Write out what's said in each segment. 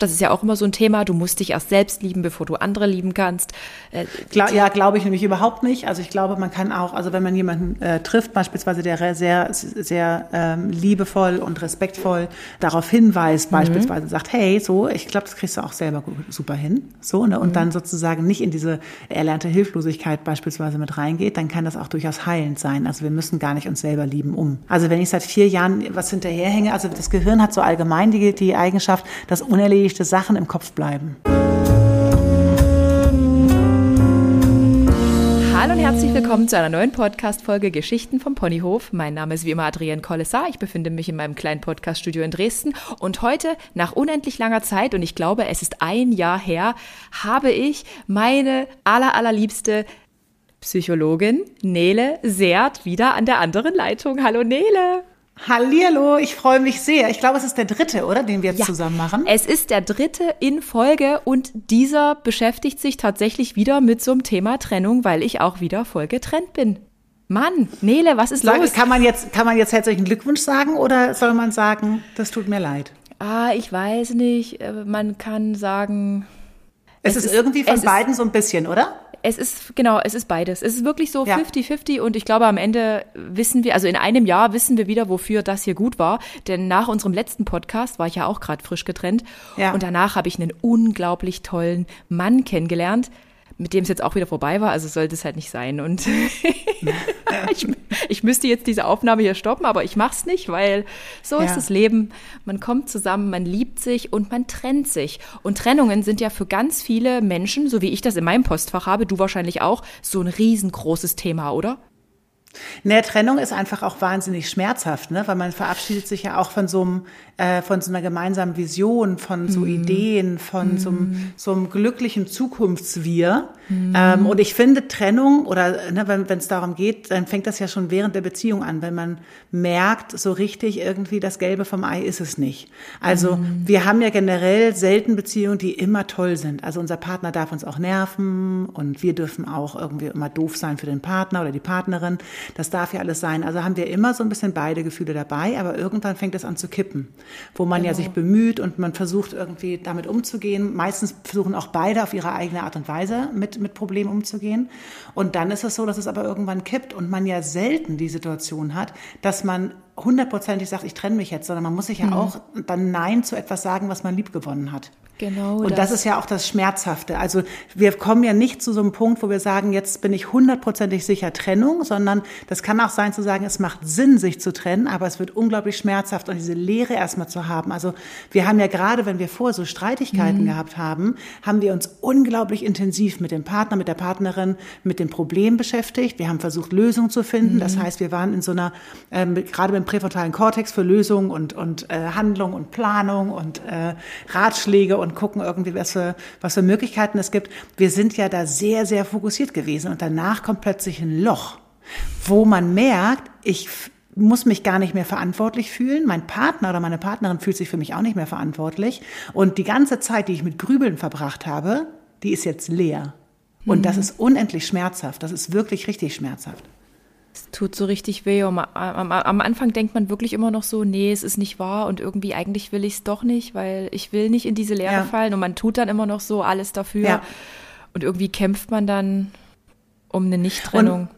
Das ist ja auch immer so ein Thema. Du musst dich erst selbst lieben, bevor du andere lieben kannst. Äh, Gla ja, glaube ich nämlich überhaupt nicht. Also ich glaube, man kann auch, also wenn man jemanden äh, trifft, beispielsweise der sehr, sehr ähm, liebevoll und respektvoll darauf hinweist, mhm. beispielsweise sagt, hey, so, ich glaube, das kriegst du auch selber gut, super hin. So, ne? Und mhm. dann sozusagen nicht in diese erlernte Hilflosigkeit beispielsweise mit reingeht, dann kann das auch durchaus heilend sein. Also wir müssen gar nicht uns selber lieben um. Also wenn ich seit vier Jahren was hinterherhänge, also das Gehirn hat so allgemein die, die Eigenschaft, dass unerledigt unerledigte Sachen im Kopf bleiben. Hallo und herzlich willkommen zu einer neuen Podcast-Folge Geschichten vom Ponyhof. Mein Name ist wie immer Adrienne Kollessar. Ich befinde mich in meinem kleinen Podcast-Studio in Dresden und heute, nach unendlich langer Zeit, und ich glaube, es ist ein Jahr her, habe ich meine aller, allerliebste Psychologin Nele Seert wieder an der anderen Leitung. Hallo Nele! Hallihallo, ich freue mich sehr. Ich glaube, es ist der dritte, oder, den wir jetzt ja, zusammen machen. Es ist der dritte in Folge und dieser beschäftigt sich tatsächlich wieder mit so einem Thema Trennung, weil ich auch wieder voll getrennt bin. Mann, Nele, was ist Sag, los? Kann man jetzt, kann man jetzt herzlichen Glückwunsch sagen oder soll man sagen, das tut mir leid? Ah, ich weiß nicht. Äh, man kann sagen. Es, es ist irgendwie von beiden so ein bisschen, oder? Es ist, genau, es ist beides. Es ist wirklich so 50-50 ja. und ich glaube, am Ende wissen wir, also in einem Jahr wissen wir wieder, wofür das hier gut war. Denn nach unserem letzten Podcast war ich ja auch gerade frisch getrennt. Ja. Und danach habe ich einen unglaublich tollen Mann kennengelernt, mit dem es jetzt auch wieder vorbei war, also sollte es halt nicht sein. Und ich, ich, müsste jetzt diese Aufnahme hier stoppen, aber ich mache es nicht, weil so ja. ist das Leben. Man kommt zusammen, man liebt sich und man trennt sich. Und Trennungen sind ja für ganz viele Menschen, so wie ich das in meinem Postfach habe, du wahrscheinlich auch, so ein riesengroßes Thema, oder? Ne, Trennung ist einfach auch wahnsinnig schmerzhaft, ne? weil man verabschiedet sich ja auch von so einem äh, von so einer gemeinsamen Vision, von so mm. Ideen, von mm. so, einem, mhm. so einem glücklichen Zukunftswir. Mm. Ähm, und ich finde Trennung oder ne, wenn es darum geht, dann fängt das ja schon während der Beziehung an, wenn man merkt, so richtig irgendwie das Gelbe vom Ei ist es nicht. Also mhm. wir haben ja generell selten Beziehungen, die immer toll sind. Also unser Partner darf uns auch nerven und wir dürfen auch irgendwie immer doof sein für den Partner oder die Partnerin. Das darf ja alles sein. Also haben wir immer so ein bisschen beide Gefühle dabei, aber irgendwann fängt es an zu kippen wo man genau. ja sich bemüht und man versucht irgendwie damit umzugehen. Meistens versuchen auch beide auf ihre eigene Art und Weise mit, mit Problemen umzugehen. Und dann ist es so, dass es aber irgendwann kippt und man ja selten die Situation hat, dass man hundertprozentig sagt, ich trenne mich jetzt, sondern man muss sich ja mhm. auch dann Nein zu etwas sagen, was man lieb gewonnen hat. Genau. Und das. das. ist ja auch das Schmerzhafte. Also wir kommen ja nicht zu so einem Punkt, wo wir sagen, jetzt bin ich hundertprozentig sicher Trennung, sondern das kann auch sein zu sagen, es macht Sinn, sich zu trennen, aber es wird unglaublich schmerzhaft und diese Leere erstmal zu haben. Also wir haben ja gerade, wenn wir vor so Streitigkeiten mhm. gehabt haben, haben wir uns unglaublich intensiv mit dem Partner, mit der Partnerin, mit dem Problem beschäftigt. Wir haben versucht, Lösungen zu finden. Mhm. Das heißt, wir waren in so einer, äh, gerade beim präfrontalen Kortex für Lösungen und, und äh, Handlung und Planung und äh, Ratschläge und und gucken irgendwie, was für, was für Möglichkeiten es gibt. Wir sind ja da sehr, sehr fokussiert gewesen und danach kommt plötzlich ein Loch, wo man merkt, ich muss mich gar nicht mehr verantwortlich fühlen. Mein Partner oder meine Partnerin fühlt sich für mich auch nicht mehr verantwortlich. Und die ganze Zeit, die ich mit Grübeln verbracht habe, die ist jetzt leer. Und mhm. das ist unendlich schmerzhaft. Das ist wirklich richtig schmerzhaft. Es tut so richtig weh. Am, am, am, Anfang denkt man wirklich immer noch so, nee, es ist nicht wahr und irgendwie eigentlich will ich es doch nicht, weil ich will nicht in diese Leere ja. fallen und man tut dann immer noch so alles dafür. Ja. Und irgendwie kämpft man dann um eine Nichttrennung.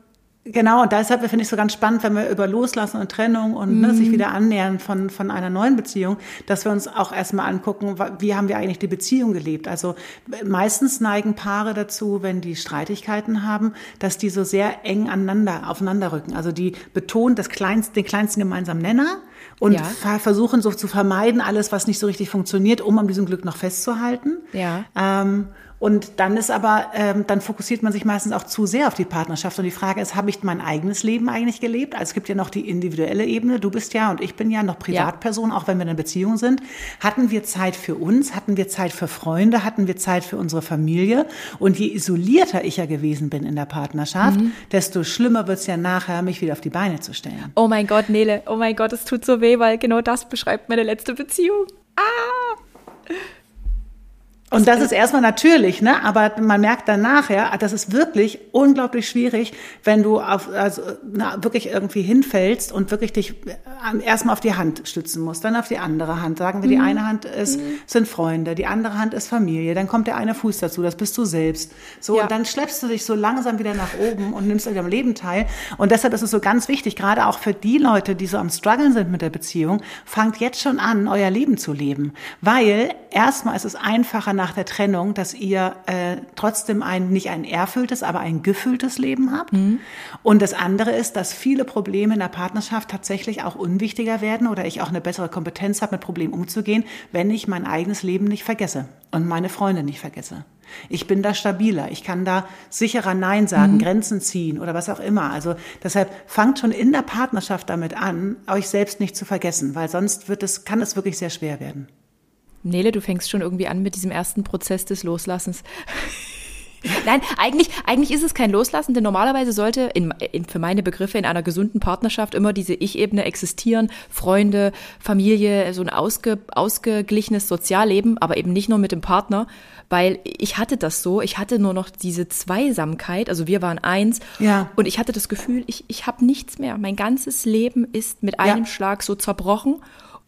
Genau, und deshalb finde ich es so ganz spannend, wenn wir über Loslassen und Trennung und mhm. ne, sich mhm. wieder annähern von, von einer neuen Beziehung, dass wir uns auch erstmal angucken, wie haben wir eigentlich die Beziehung gelebt. Also meistens neigen Paare dazu, wenn die Streitigkeiten haben, dass die so sehr eng aneinander, aufeinander rücken. Also die betonen das kleinste, den kleinsten gemeinsamen Nenner und ja. versuchen so zu vermeiden, alles, was nicht so richtig funktioniert, um an diesem Glück noch festzuhalten. Ja. Ähm, und dann ist aber, ähm, dann fokussiert man sich meistens auch zu sehr auf die Partnerschaft. Und die Frage ist, habe ich mein eigenes Leben eigentlich gelebt? Also es gibt ja noch die individuelle Ebene. Du bist ja und ich bin ja noch Privatperson, ja. auch wenn wir in einer Beziehung sind. Hatten wir Zeit für uns? Hatten wir Zeit für Freunde? Hatten wir Zeit für unsere Familie? Und je isolierter ich ja gewesen bin in der Partnerschaft, mhm. desto schlimmer wird es ja nachher, mich wieder auf die Beine zu stellen. Oh mein Gott, Nele, oh mein Gott, es tut so weh, weil genau das beschreibt meine letzte Beziehung. Ah! Und das ist erstmal natürlich, ne? Aber man merkt dann nachher, das ist wirklich unglaublich schwierig, wenn du auf, also, na, wirklich irgendwie hinfällst und wirklich dich äh, erstmal auf die Hand stützen musst, dann auf die andere Hand. Sagen wir, die mhm. eine Hand ist, mhm. sind Freunde, die andere Hand ist Familie, dann kommt der eine Fuß dazu, das bist du selbst. So, ja. und dann schleppst du dich so langsam wieder nach oben und nimmst an deinem Leben teil. Und deshalb ist es so ganz wichtig, gerade auch für die Leute, die so am struggeln sind mit der Beziehung, fangt jetzt schon an, euer Leben zu leben. Weil erstmal ist es einfacher, nach der Trennung, dass ihr äh, trotzdem ein, nicht ein erfülltes, aber ein gefülltes Leben habt. Mhm. Und das andere ist, dass viele Probleme in der Partnerschaft tatsächlich auch unwichtiger werden oder ich auch eine bessere Kompetenz habe, mit Problemen umzugehen, wenn ich mein eigenes Leben nicht vergesse und meine Freunde nicht vergesse. Ich bin da stabiler, ich kann da sicherer Nein sagen, mhm. Grenzen ziehen oder was auch immer. Also deshalb fangt schon in der Partnerschaft damit an, euch selbst nicht zu vergessen, weil sonst wird es, kann es wirklich sehr schwer werden. Nele, du fängst schon irgendwie an mit diesem ersten Prozess des Loslassens. Nein, eigentlich, eigentlich ist es kein Loslassen, denn normalerweise sollte in, in, für meine Begriffe in einer gesunden Partnerschaft immer diese Ich-Ebene existieren. Freunde, Familie, so ein ausge, ausgeglichenes Sozialleben, aber eben nicht nur mit dem Partner, weil ich hatte das so, ich hatte nur noch diese Zweisamkeit, also wir waren eins ja. und ich hatte das Gefühl, ich, ich habe nichts mehr. Mein ganzes Leben ist mit einem ja. Schlag so zerbrochen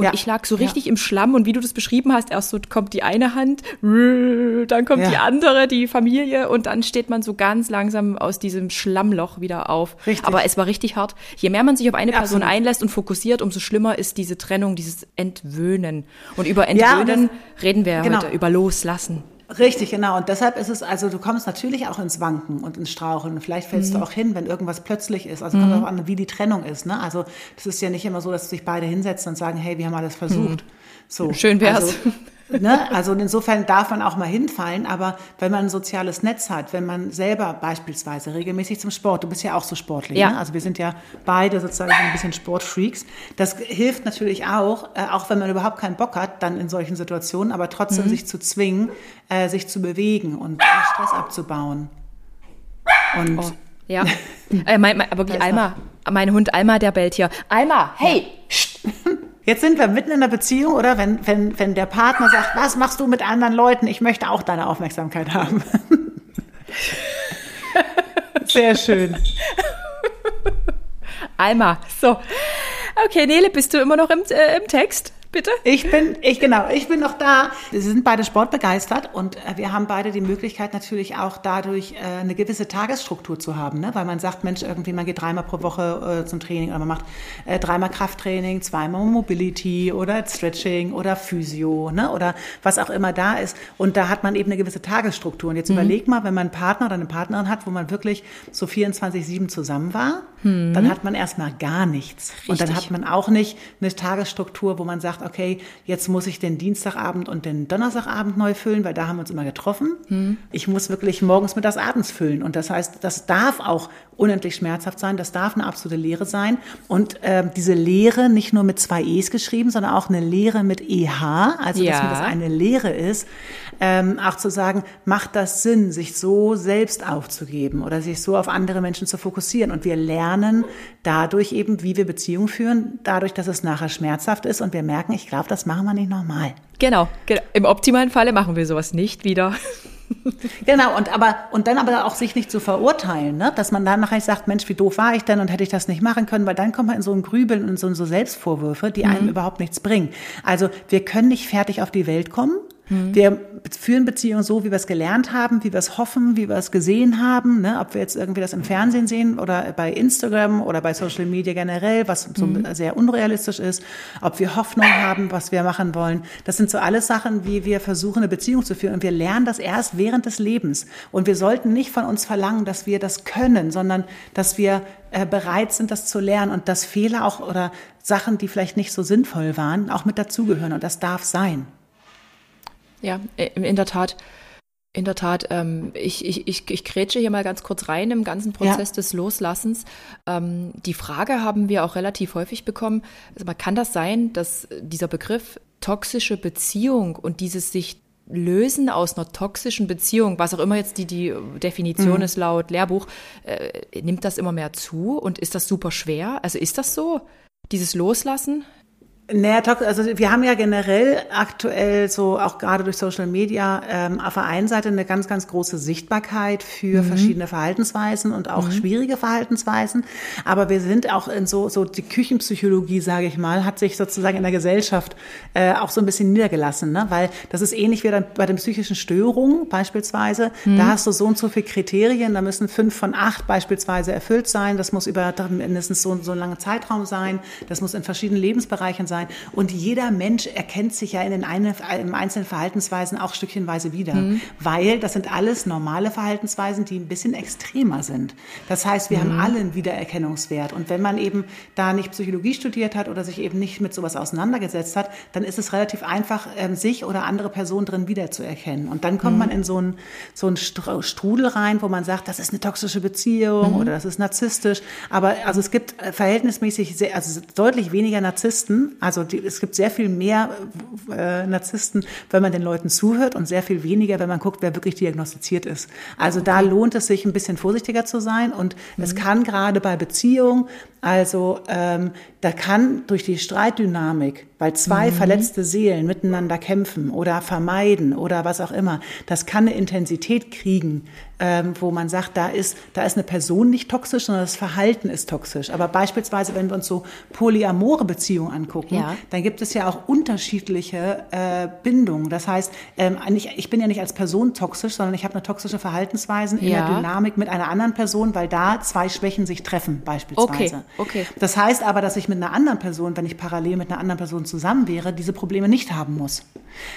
und ja. ich lag so richtig ja. im Schlamm und wie du das beschrieben hast, erst so kommt die eine Hand, dann kommt ja. die andere, die Familie und dann steht man so ganz langsam aus diesem Schlammloch wieder auf. Richtig. Aber es war richtig hart. Je mehr man sich auf eine Person Absolut. einlässt und fokussiert, umso schlimmer ist diese Trennung, dieses Entwöhnen. Und über Entwöhnen das, reden wir genau. heute, über Loslassen. Richtig, genau. Und deshalb ist es, also du kommst natürlich auch ins Wanken und ins Straucheln. Vielleicht fällst mhm. du auch hin, wenn irgendwas plötzlich ist. Also mhm. kommt auch an, wie die Trennung ist. Ne? Also das ist ja nicht immer so, dass sich beide hinsetzen und sagen, hey, wir haben alles versucht. Mhm. So. Schön wär's. Also, Ne? Also insofern darf man auch mal hinfallen, aber wenn man ein soziales Netz hat, wenn man selber beispielsweise regelmäßig zum Sport, du bist ja auch so sportlich, ja. Ne? also wir sind ja beide sozusagen ein bisschen Sportfreaks, das hilft natürlich auch, äh, auch wenn man überhaupt keinen Bock hat, dann in solchen Situationen, aber trotzdem mhm. sich zu zwingen, äh, sich zu bewegen und Stress abzubauen. Und oh. Ja, äh, mein, mein, wirklich Alma, mein Hund Alma, der bellt hier. Alma, hey! Ja. Jetzt sind wir mitten in der Beziehung, oder? Wenn, wenn, wenn der Partner sagt, was machst du mit anderen Leuten? Ich möchte auch deine Aufmerksamkeit haben. Sehr schön. Alma, so. Okay, Nele, bist du immer noch im, äh, im Text? Bitte? Ich bin, ich genau, ich bin noch da. Wir sind beide sportbegeistert und äh, wir haben beide die Möglichkeit natürlich auch dadurch äh, eine gewisse Tagesstruktur zu haben, ne? weil man sagt, Mensch, irgendwie man geht dreimal pro Woche äh, zum Training oder man macht dreimal Krafttraining, zweimal Mobility oder Stretching oder Physio ne? oder was auch immer da ist und da hat man eben eine gewisse Tagesstruktur und jetzt mhm. überleg mal, wenn man einen Partner oder eine Partnerin hat, wo man wirklich so 24-7 zusammen war, mhm. dann hat man erstmal gar nichts Richtig. und dann hat man auch nicht eine Tagesstruktur, wo man sagt, okay, jetzt muss ich den Dienstagabend und den Donnerstagabend neu füllen, weil da haben wir uns immer getroffen. Hm. Ich muss wirklich morgens, mittags, abends füllen. Und das heißt, das darf auch unendlich schmerzhaft sein, das darf eine absolute Lehre sein. Und äh, diese Lehre nicht nur mit zwei E's geschrieben, sondern auch eine Lehre mit EH, also ja. dass das eine Lehre ist, ähm, auch zu sagen, macht das Sinn, sich so selbst aufzugeben oder sich so auf andere Menschen zu fokussieren. Und wir lernen dadurch eben, wie wir Beziehungen führen, dadurch, dass es nachher schmerzhaft ist und wir merken, ich glaube, das machen wir nicht nochmal. Genau, genau. Im optimalen Falle machen wir sowas nicht wieder. genau, und aber und dann aber auch sich nicht zu verurteilen, ne? dass man dann nachher sagt, Mensch, wie doof war ich denn und hätte ich das nicht machen können, weil dann kommt man in so ein Grübeln und so, so Selbstvorwürfe, die einem mhm. überhaupt nichts bringen. Also wir können nicht fertig auf die Welt kommen, Mhm. Wir führen Beziehungen so, wie wir es gelernt haben, wie wir es hoffen, wie wir es gesehen haben. Ne? Ob wir jetzt irgendwie das im Fernsehen sehen oder bei Instagram oder bei Social Media generell, was so mhm. sehr unrealistisch ist. Ob wir Hoffnung haben, was wir machen wollen. Das sind so alles Sachen, wie wir versuchen, eine Beziehung zu führen. Und wir lernen das erst während des Lebens. Und wir sollten nicht von uns verlangen, dass wir das können, sondern dass wir äh, bereit sind, das zu lernen und dass Fehler auch oder Sachen, die vielleicht nicht so sinnvoll waren, auch mit dazugehören. Und das darf sein. Ja, in der Tat. In der Tat, ähm, ich, ich, ich, ich grätsche hier mal ganz kurz rein im ganzen Prozess ja. des Loslassens. Ähm, die Frage haben wir auch relativ häufig bekommen. Also man kann das sein, dass dieser Begriff toxische Beziehung und dieses sich lösen aus einer toxischen Beziehung, was auch immer jetzt die, die Definition mhm. ist laut Lehrbuch, äh, nimmt das immer mehr zu und ist das super schwer? Also ist das so? Dieses Loslassen? Naja, also wir haben ja generell aktuell so auch gerade durch Social Media ähm, auf der einen Seite eine ganz, ganz große Sichtbarkeit für mhm. verschiedene Verhaltensweisen und auch mhm. schwierige Verhaltensweisen. Aber wir sind auch in so, so die Küchenpsychologie, sage ich mal, hat sich sozusagen in der Gesellschaft äh, auch so ein bisschen niedergelassen, ne? weil das ist ähnlich wie dann bei den psychischen Störungen beispielsweise. Mhm. Da hast du so und so viele Kriterien, da müssen fünf von acht beispielsweise erfüllt sein. Das muss über mindestens so, so einen langen Zeitraum sein. Das muss in verschiedenen Lebensbereichen sein sein. Und jeder Mensch erkennt sich ja in den einen, in einzelnen Verhaltensweisen auch stückchenweise wieder, mhm. weil das sind alles normale Verhaltensweisen, die ein bisschen extremer sind. Das heißt, wir mhm. haben alle einen Wiedererkennungswert. Und wenn man eben da nicht Psychologie studiert hat oder sich eben nicht mit sowas auseinandergesetzt hat, dann ist es relativ einfach, ähm, sich oder andere Personen drin wiederzuerkennen. Und dann kommt mhm. man in so einen, so einen Strudel rein, wo man sagt, das ist eine toxische Beziehung mhm. oder das ist narzisstisch. Aber also es gibt äh, verhältnismäßig sehr, also deutlich weniger Narzissten, also die, es gibt sehr viel mehr äh, Narzissten, wenn man den Leuten zuhört und sehr viel weniger, wenn man guckt, wer wirklich diagnostiziert ist. Also okay. da lohnt es sich ein bisschen vorsichtiger zu sein und mhm. es kann gerade bei Beziehungen, also ähm, da kann durch die Streitdynamik, weil zwei mhm. verletzte Seelen miteinander kämpfen oder vermeiden oder was auch immer, das kann eine Intensität kriegen, ähm, wo man sagt, da ist, da ist eine Person nicht toxisch, sondern das Verhalten ist toxisch. Aber beispielsweise, wenn wir uns so polyamore Beziehungen angucken, ja. dann gibt es ja auch unterschiedliche äh, Bindungen. Das heißt, ähm, ich, ich bin ja nicht als Person toxisch, sondern ich habe eine toxische Verhaltensweisen ja. in der Dynamik mit einer anderen Person, weil da zwei Schwächen sich treffen beispielsweise. Okay. Okay. Das heißt aber, dass ich mit einer anderen Person, wenn ich parallel mit einer anderen Person zusammen wäre, diese Probleme nicht haben muss.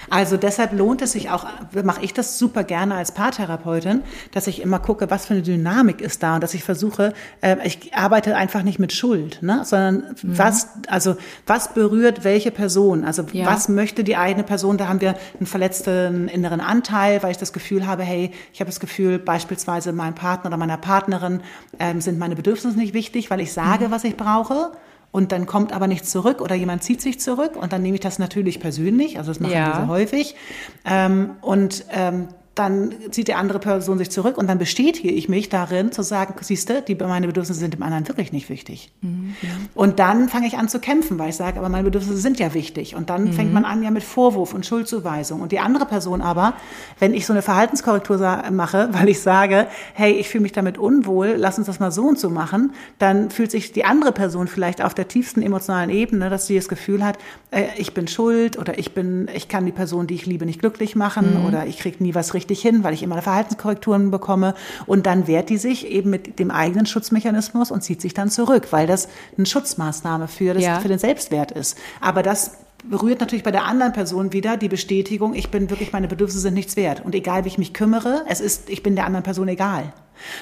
Also deshalb lohnt es sich auch, mache ich das super gerne als Paartherapeutin, dass ich immer gucke, was für eine Dynamik ist da und dass ich versuche, äh, ich arbeite einfach nicht mit Schuld, ne, sondern mhm. was, also was berührt welche Person, also ja. was möchte die eigene Person, da haben wir einen verletzten inneren Anteil, weil ich das Gefühl habe, hey, ich habe das Gefühl, beispielsweise meinem Partner oder meiner Partnerin ähm, sind meine Bedürfnisse nicht wichtig, weil ich sage, mhm. was ich brauche und dann kommt aber nichts zurück oder jemand zieht sich zurück und dann nehme ich das natürlich persönlich, also das machen ja. wir sehr häufig. Ähm, und ähm, dann zieht die andere Person sich zurück und dann bestätige ich mich darin zu sagen, siehste, die meine Bedürfnisse sind dem anderen wirklich nicht wichtig. Mhm. Und dann fange ich an zu kämpfen, weil ich sage, aber meine Bedürfnisse sind ja wichtig. Und dann mhm. fängt man an ja mit Vorwurf und Schuldzuweisung. Und die andere Person aber, wenn ich so eine Verhaltenskorrektur mache, weil ich sage, hey, ich fühle mich damit unwohl, lass uns das mal so und so machen, dann fühlt sich die andere Person vielleicht auf der tiefsten emotionalen Ebene, dass sie das Gefühl hat, äh, ich bin schuld oder ich bin, ich kann die Person, die ich liebe, nicht glücklich machen mhm. oder ich kriege nie was richtig richtig hin, weil ich immer Verhaltenskorrekturen bekomme. Und dann wehrt die sich eben mit dem eigenen Schutzmechanismus und zieht sich dann zurück, weil das eine Schutzmaßnahme für, das, ja. für den Selbstwert ist. Aber das berührt natürlich bei der anderen Person wieder die Bestätigung, ich bin wirklich, meine Bedürfnisse sind nichts wert. Und egal wie ich mich kümmere, es ist, ich bin der anderen Person egal.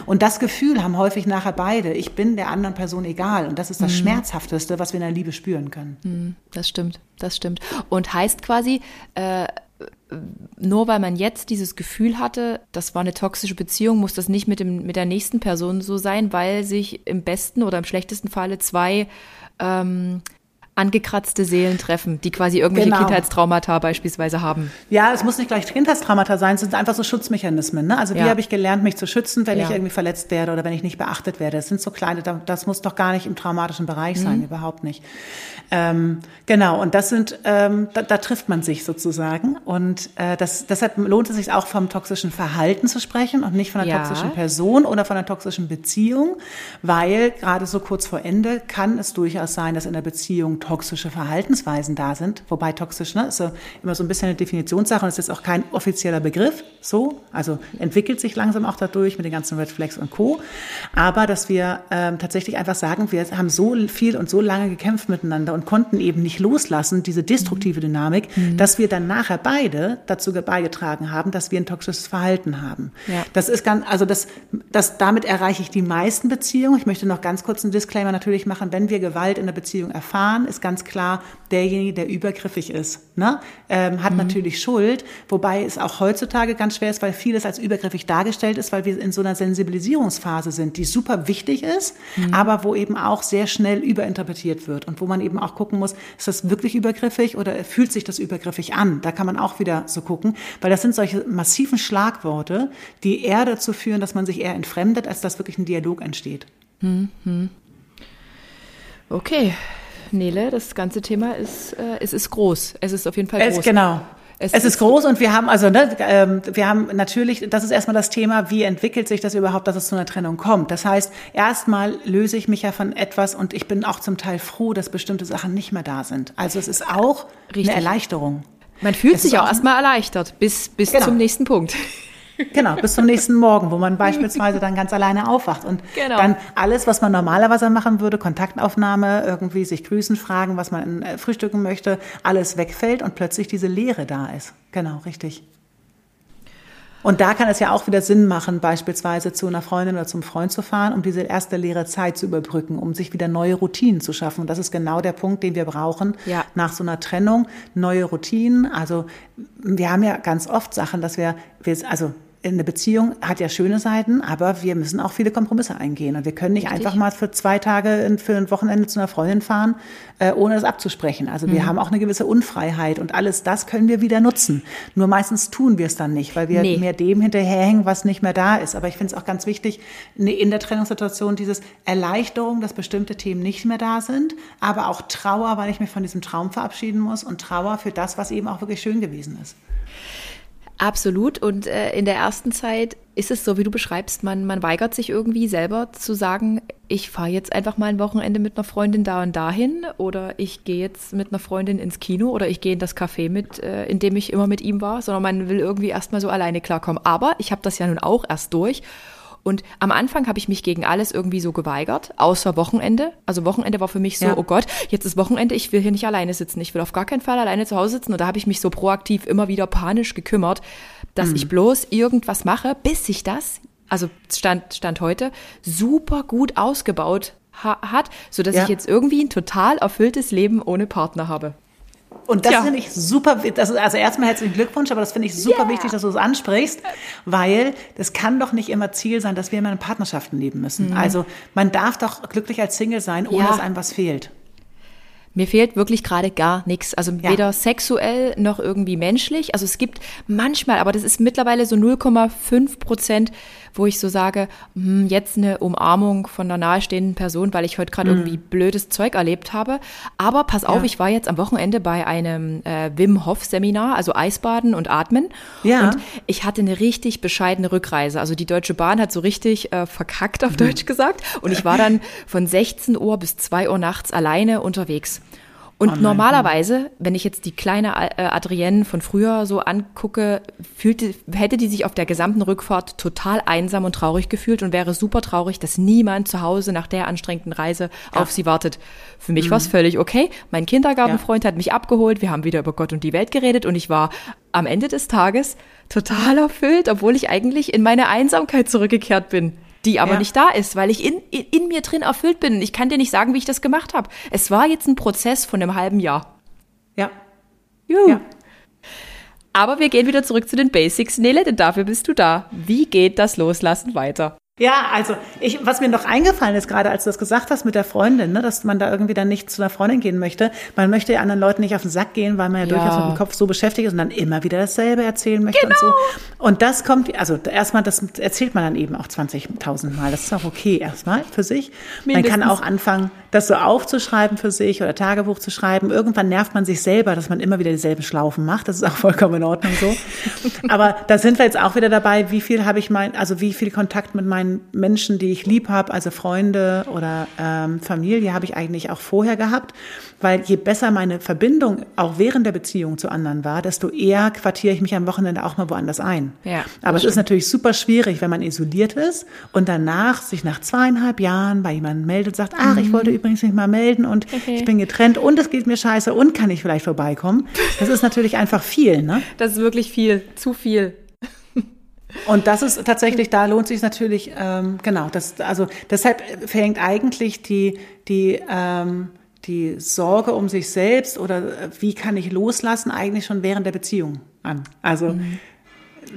Und das Gefühl haben häufig nachher beide, ich bin der anderen Person egal. Und das ist das mhm. Schmerzhafteste, was wir in der Liebe spüren können. Mhm, das stimmt, das stimmt. Und heißt quasi, äh, nur weil man jetzt dieses Gefühl hatte, das war eine toxische Beziehung, muss das nicht mit, dem, mit der nächsten Person so sein, weil sich im besten oder im schlechtesten Falle zwei ähm, angekratzte Seelen treffen, die quasi irgendwelche genau. Kindheitstraumata beispielsweise haben. Ja, es muss nicht gleich Kindheitstraumata sein, es sind einfach so Schutzmechanismen. Ne? Also wie ja. habe ich gelernt, mich zu schützen, wenn ja. ich irgendwie verletzt werde oder wenn ich nicht beachtet werde. Das sind so kleine, das muss doch gar nicht im traumatischen Bereich sein, mhm. überhaupt nicht. Ähm, genau, und das sind, ähm, da, da, trifft man sich sozusagen. Und äh, das, deshalb lohnt es sich auch vom toxischen Verhalten zu sprechen und nicht von einer ja. toxischen Person oder von einer toxischen Beziehung, weil gerade so kurz vor Ende kann es durchaus sein, dass in der Beziehung toxische Verhaltensweisen da sind. Wobei toxisch ne, ist so immer so ein bisschen eine Definitionssache und ist jetzt auch kein offizieller Begriff. So, also entwickelt sich langsam auch dadurch mit den ganzen Red Flags und Co. Aber dass wir ähm, tatsächlich einfach sagen, wir haben so viel und so lange gekämpft miteinander und konnten eben nicht loslassen, diese destruktive Dynamik, mhm. dass wir dann nachher beide dazu beigetragen haben, dass wir ein toxisches Verhalten haben. Ja. Das ist ganz, also das, das, damit erreiche ich die meisten Beziehungen. Ich möchte noch ganz kurz einen Disclaimer natürlich machen, wenn wir Gewalt in der Beziehung erfahren, ist ganz klar, derjenige, der übergriffig ist, ne, ähm, hat mhm. natürlich Schuld, wobei es auch heutzutage ganz schwer ist, weil vieles als übergriffig dargestellt ist, weil wir in so einer Sensibilisierungsphase sind, die super wichtig ist, mhm. aber wo eben auch sehr schnell überinterpretiert wird und wo man eben auch gucken muss, ist das wirklich übergriffig oder fühlt sich das übergriffig an? Da kann man auch wieder so gucken, weil das sind solche massiven Schlagworte, die eher dazu führen, dass man sich eher entfremdet, als dass wirklich ein Dialog entsteht. Mhm. Okay, Nele, das ganze Thema ist, äh, es ist groß. Es ist auf jeden Fall groß. Es, genau. Es, es ist groß und wir haben also, ne, ähm, wir haben natürlich, das ist erstmal das Thema, wie entwickelt sich das überhaupt, dass es zu einer Trennung kommt. Das heißt, erstmal löse ich mich ja von etwas und ich bin auch zum Teil froh, dass bestimmte Sachen nicht mehr da sind. Also es ist auch Richtig. eine Erleichterung. Man fühlt es sich auch erstmal erleichtert bis, bis genau. zum nächsten Punkt. Genau, bis zum nächsten Morgen, wo man beispielsweise dann ganz alleine aufwacht und genau. dann alles, was man normalerweise machen würde, Kontaktaufnahme, irgendwie sich grüßen, fragen, was man äh, frühstücken möchte, alles wegfällt und plötzlich diese Leere da ist. Genau, richtig. Und da kann es ja auch wieder Sinn machen, beispielsweise zu einer Freundin oder zum Freund zu fahren, um diese erste leere Zeit zu überbrücken, um sich wieder neue Routinen zu schaffen. Und das ist genau der Punkt, den wir brauchen ja. nach so einer Trennung. Neue Routinen. Also wir haben ja ganz oft Sachen, dass wir, wir also eine Beziehung hat ja schöne Seiten, aber wir müssen auch viele Kompromisse eingehen. Und wir können nicht Richtig. einfach mal für zwei Tage, für ein Wochenende zu einer Freundin fahren, äh, ohne das abzusprechen. Also wir mhm. haben auch eine gewisse Unfreiheit und alles das können wir wieder nutzen. Nur meistens tun wir es dann nicht, weil wir nee. mehr dem hinterherhängen, was nicht mehr da ist. Aber ich finde es auch ganz wichtig, in der Trennungssituation dieses Erleichterung, dass bestimmte Themen nicht mehr da sind, aber auch Trauer, weil ich mich von diesem Traum verabschieden muss und Trauer für das, was eben auch wirklich schön gewesen ist. Absolut. Und äh, in der ersten Zeit ist es so, wie du beschreibst, man, man weigert sich irgendwie selber zu sagen, ich fahre jetzt einfach mal ein Wochenende mit einer Freundin da und dahin oder ich gehe jetzt mit einer Freundin ins Kino oder ich gehe in das Café mit, äh, in dem ich immer mit ihm war, sondern man will irgendwie erstmal so alleine klarkommen. Aber ich habe das ja nun auch erst durch und am Anfang habe ich mich gegen alles irgendwie so geweigert, außer Wochenende. Also Wochenende war für mich so, ja. oh Gott, jetzt ist Wochenende, ich will hier nicht alleine sitzen. Ich will auf gar keinen Fall alleine zu Hause sitzen. Und da habe ich mich so proaktiv immer wieder panisch gekümmert, dass mhm. ich bloß irgendwas mache, bis sich das, also Stand, Stand heute, super gut ausgebaut ha hat, sodass ja. ich jetzt irgendwie ein total erfülltes Leben ohne Partner habe. Und das ja. finde ich super, das ist, also erstmal herzlichen Glückwunsch, aber das finde ich super yeah. wichtig, dass du es ansprichst, weil das kann doch nicht immer Ziel sein, dass wir immer in Partnerschaften leben müssen. Mhm. Also man darf doch glücklich als Single sein, ohne ja. dass einem was fehlt. Mir fehlt wirklich gerade gar nichts. Also ja. weder sexuell noch irgendwie menschlich. Also es gibt manchmal, aber das ist mittlerweile so 0,5 Prozent, wo ich so sage, hm, jetzt eine Umarmung von einer nahestehenden Person, weil ich heute gerade mhm. irgendwie blödes Zeug erlebt habe. Aber pass auf, ja. ich war jetzt am Wochenende bei einem äh, Wim Hof Seminar, also Eisbaden und Atmen. Ja. Und ich hatte eine richtig bescheidene Rückreise. Also die Deutsche Bahn hat so richtig äh, verkackt auf mhm. Deutsch gesagt. Und ich war dann von 16 Uhr bis 2 Uhr nachts alleine unterwegs. Und oh normalerweise, wenn ich jetzt die kleine äh, Adrienne von früher so angucke, fühlte, hätte die sich auf der gesamten Rückfahrt total einsam und traurig gefühlt und wäre super traurig, dass niemand zu Hause nach der anstrengenden Reise ja. auf sie wartet. Für mich mhm. war es völlig okay. Mein Kindergartenfreund ja. hat mich abgeholt, wir haben wieder über Gott und die Welt geredet und ich war am Ende des Tages total erfüllt, obwohl ich eigentlich in meine Einsamkeit zurückgekehrt bin die aber ja. nicht da ist, weil ich in, in, in, mir drin erfüllt bin. Ich kann dir nicht sagen, wie ich das gemacht habe. Es war jetzt ein Prozess von einem halben Jahr. Ja. Juhu. ja. Aber wir gehen wieder zurück zu den Basics, Nele, denn dafür bist du da. Wie geht das Loslassen weiter? Ja, also ich, was mir noch eingefallen ist, gerade als du das gesagt hast mit der Freundin, ne, dass man da irgendwie dann nicht zu einer Freundin gehen möchte. Man möchte ja anderen Leuten nicht auf den Sack gehen, weil man ja, ja. durchaus mit dem Kopf so beschäftigt ist und dann immer wieder dasselbe erzählen möchte genau. und so. Genau. Und das kommt, also erstmal, das erzählt man dann eben auch 20.000 Mal. Das ist auch okay erstmal für sich. Mindestens. Man kann auch anfangen, das so aufzuschreiben für sich oder Tagebuch zu schreiben. Irgendwann nervt man sich selber, dass man immer wieder dieselben Schlaufen macht. Das ist auch vollkommen in Ordnung so. Aber da sind wir jetzt auch wieder dabei, wie viel habe ich mein, also wie viel Kontakt mit meinen meinen Menschen, die ich lieb habe, also Freunde oder ähm, Familie, habe ich eigentlich auch vorher gehabt. Weil je besser meine Verbindung auch während der Beziehung zu anderen war, desto eher quartiere ich mich am Wochenende auch mal woanders ein. Ja, Aber es ist natürlich super schwierig, wenn man isoliert ist und danach sich nach zweieinhalb Jahren bei jemandem meldet und sagt, ach, ich mhm. wollte übrigens nicht mal melden und okay. ich bin getrennt und es geht mir scheiße und kann ich vielleicht vorbeikommen. Das ist natürlich einfach viel, ne? Das ist wirklich viel, zu viel. Und das ist tatsächlich, da lohnt sich natürlich, ähm, genau, das, also deshalb fängt eigentlich die, die, ähm, die Sorge um sich selbst oder wie kann ich loslassen eigentlich schon während der Beziehung an. Also mhm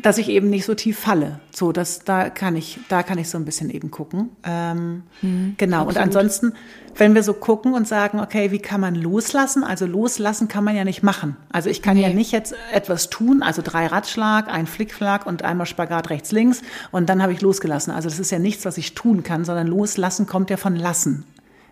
dass ich eben nicht so tief falle. So, das, da kann ich, da kann ich so ein bisschen eben gucken. Ähm, mhm, genau. Absolut. Und ansonsten, wenn wir so gucken und sagen, okay, wie kann man loslassen? Also loslassen kann man ja nicht machen. Also ich kann nee. ja nicht jetzt etwas tun, also drei Ratschlag, ein Flickflack und einmal Spagat rechts, links und dann habe ich losgelassen. Also das ist ja nichts, was ich tun kann, sondern loslassen kommt ja von lassen.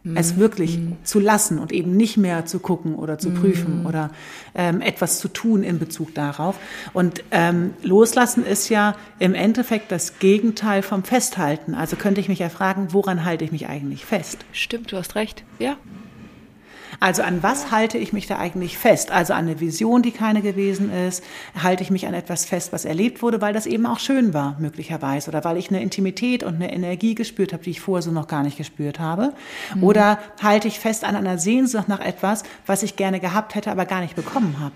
Mhm. Es wirklich mhm. zu lassen und eben nicht mehr zu gucken oder zu prüfen mhm. oder ähm, etwas zu tun in Bezug darauf. Und ähm, loslassen ist ja im Endeffekt das Gegenteil vom Festhalten. Also könnte ich mich ja fragen, woran halte ich mich eigentlich fest? Stimmt, du hast recht. Ja, also an was halte ich mich da eigentlich fest? Also an eine Vision, die keine gewesen ist? Halte ich mich an etwas fest, was erlebt wurde, weil das eben auch schön war, möglicherweise? Oder weil ich eine Intimität und eine Energie gespürt habe, die ich vorher so noch gar nicht gespürt habe? Mhm. Oder halte ich fest an einer Sehnsucht nach etwas, was ich gerne gehabt hätte, aber gar nicht bekommen habe?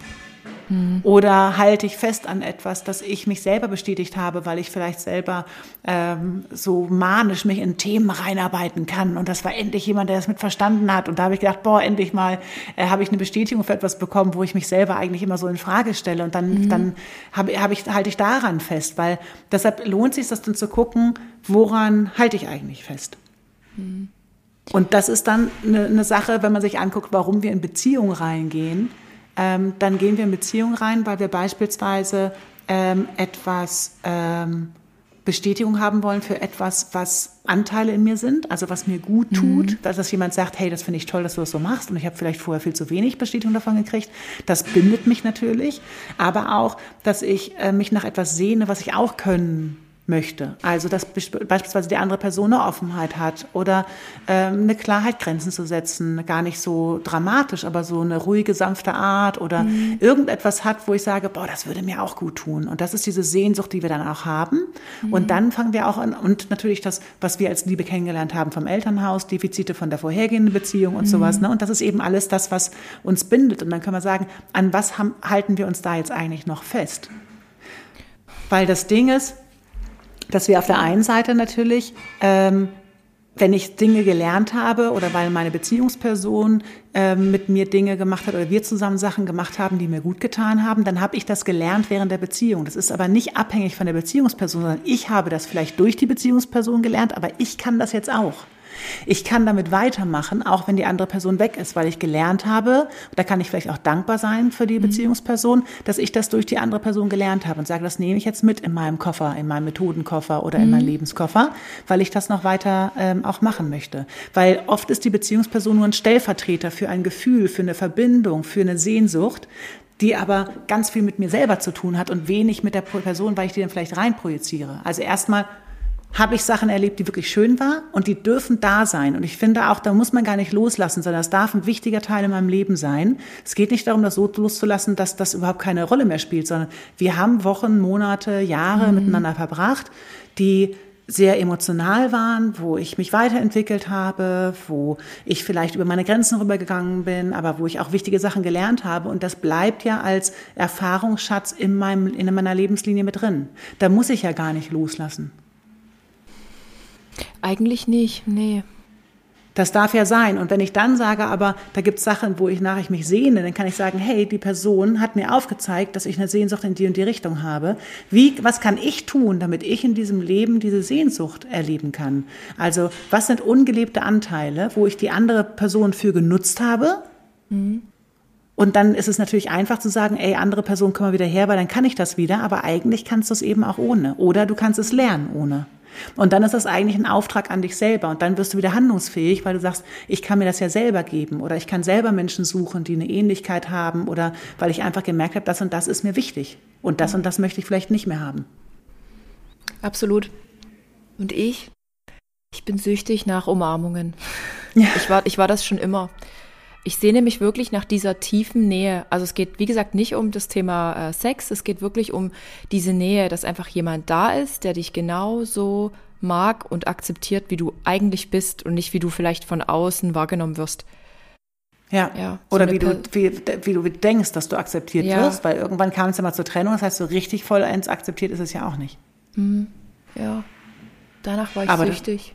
Mhm. Oder halte ich fest an etwas, das ich mich selber bestätigt habe, weil ich vielleicht selber ähm, so manisch mich in Themen reinarbeiten kann. Und das war endlich jemand, der das mit verstanden hat. Und da habe ich gedacht, boah, endlich mal äh, habe ich eine Bestätigung für etwas bekommen, wo ich mich selber eigentlich immer so in Frage stelle. Und dann, mhm. dann habe hab ich, halte ich daran fest, weil deshalb lohnt sich das dann zu gucken, woran halte ich eigentlich fest. Mhm. Und das ist dann eine, eine Sache, wenn man sich anguckt, warum wir in Beziehungen reingehen ähm, dann gehen wir in Beziehung rein, weil wir beispielsweise ähm, etwas ähm, Bestätigung haben wollen für etwas, was Anteile in mir sind, also was mir gut tut, mhm. dass jemand sagt, hey, das finde ich toll, dass du das so machst und ich habe vielleicht vorher viel zu wenig Bestätigung davon gekriegt. Das bindet mich natürlich, aber auch, dass ich äh, mich nach etwas sehne, was ich auch können möchte. Also dass beispielsweise die andere Person eine Offenheit hat oder ähm, eine Klarheit, Grenzen zu setzen, gar nicht so dramatisch, aber so eine ruhige, sanfte Art oder mhm. irgendetwas hat, wo ich sage, boah, das würde mir auch gut tun. Und das ist diese Sehnsucht, die wir dann auch haben. Mhm. Und dann fangen wir auch an, und natürlich das, was wir als Liebe kennengelernt haben vom Elternhaus, Defizite von der vorhergehenden Beziehung und mhm. sowas. Ne? Und das ist eben alles das, was uns bindet. Und dann können wir sagen, an was haben, halten wir uns da jetzt eigentlich noch fest? Weil das Ding ist, dass wir auf der einen Seite natürlich, ähm, wenn ich Dinge gelernt habe oder weil meine Beziehungsperson ähm, mit mir Dinge gemacht hat oder wir zusammen Sachen gemacht haben, die mir gut getan haben, dann habe ich das gelernt während der Beziehung. Das ist aber nicht abhängig von der Beziehungsperson, sondern ich habe das vielleicht durch die Beziehungsperson gelernt, aber ich kann das jetzt auch. Ich kann damit weitermachen, auch wenn die andere Person weg ist, weil ich gelernt habe, da kann ich vielleicht auch dankbar sein für die mhm. Beziehungsperson, dass ich das durch die andere Person gelernt habe und sage, das nehme ich jetzt mit in meinem Koffer, in meinem Methodenkoffer oder in mhm. meinem Lebenskoffer, weil ich das noch weiter ähm, auch machen möchte. Weil oft ist die Beziehungsperson nur ein Stellvertreter für ein Gefühl, für eine Verbindung, für eine Sehnsucht, die aber ganz viel mit mir selber zu tun hat und wenig mit der Person, weil ich die dann vielleicht reinprojiziere. Also erstmal habe ich Sachen erlebt, die wirklich schön waren und die dürfen da sein. Und ich finde auch, da muss man gar nicht loslassen, sondern das darf ein wichtiger Teil in meinem Leben sein. Es geht nicht darum, das so loszulassen, dass das überhaupt keine Rolle mehr spielt, sondern wir haben Wochen, Monate, Jahre mhm. miteinander verbracht, die sehr emotional waren, wo ich mich weiterentwickelt habe, wo ich vielleicht über meine Grenzen rübergegangen bin, aber wo ich auch wichtige Sachen gelernt habe. Und das bleibt ja als Erfahrungsschatz in, meinem, in meiner Lebenslinie mit drin. Da muss ich ja gar nicht loslassen. Eigentlich nicht, nee. Das darf ja sein. Und wenn ich dann sage, aber da gibt es Sachen, wo ich nach ich mich sehne, dann kann ich sagen, hey, die Person hat mir aufgezeigt, dass ich eine Sehnsucht in die und die Richtung habe. Wie, was kann ich tun, damit ich in diesem Leben diese Sehnsucht erleben kann? Also, was sind ungelebte Anteile, wo ich die andere Person für genutzt habe? Mhm. Und dann ist es natürlich einfach zu sagen, ey, andere Person, komm mal wieder her, weil dann kann ich das wieder. Aber eigentlich kannst du es eben auch ohne. Oder du kannst es lernen ohne. Und dann ist das eigentlich ein Auftrag an dich selber. Und dann wirst du wieder handlungsfähig, weil du sagst, ich kann mir das ja selber geben oder ich kann selber Menschen suchen, die eine Ähnlichkeit haben oder weil ich einfach gemerkt habe, das und das ist mir wichtig. Und das und das möchte ich vielleicht nicht mehr haben. Absolut. Und ich? Ich bin süchtig nach Umarmungen. Ja. Ich, war, ich war das schon immer. Ich sehne mich wirklich nach dieser tiefen Nähe. Also es geht, wie gesagt, nicht um das Thema äh, Sex, es geht wirklich um diese Nähe, dass einfach jemand da ist, der dich genauso mag und akzeptiert, wie du eigentlich bist und nicht wie du vielleicht von außen wahrgenommen wirst. Ja. ja so Oder wie du, wie, wie du denkst, dass du akzeptiert ja. wirst, weil irgendwann kam es ja mal zur Trennung, das heißt, so richtig vollends akzeptiert ist es ja auch nicht. Mhm. Ja. Danach war ich Aber süchtig.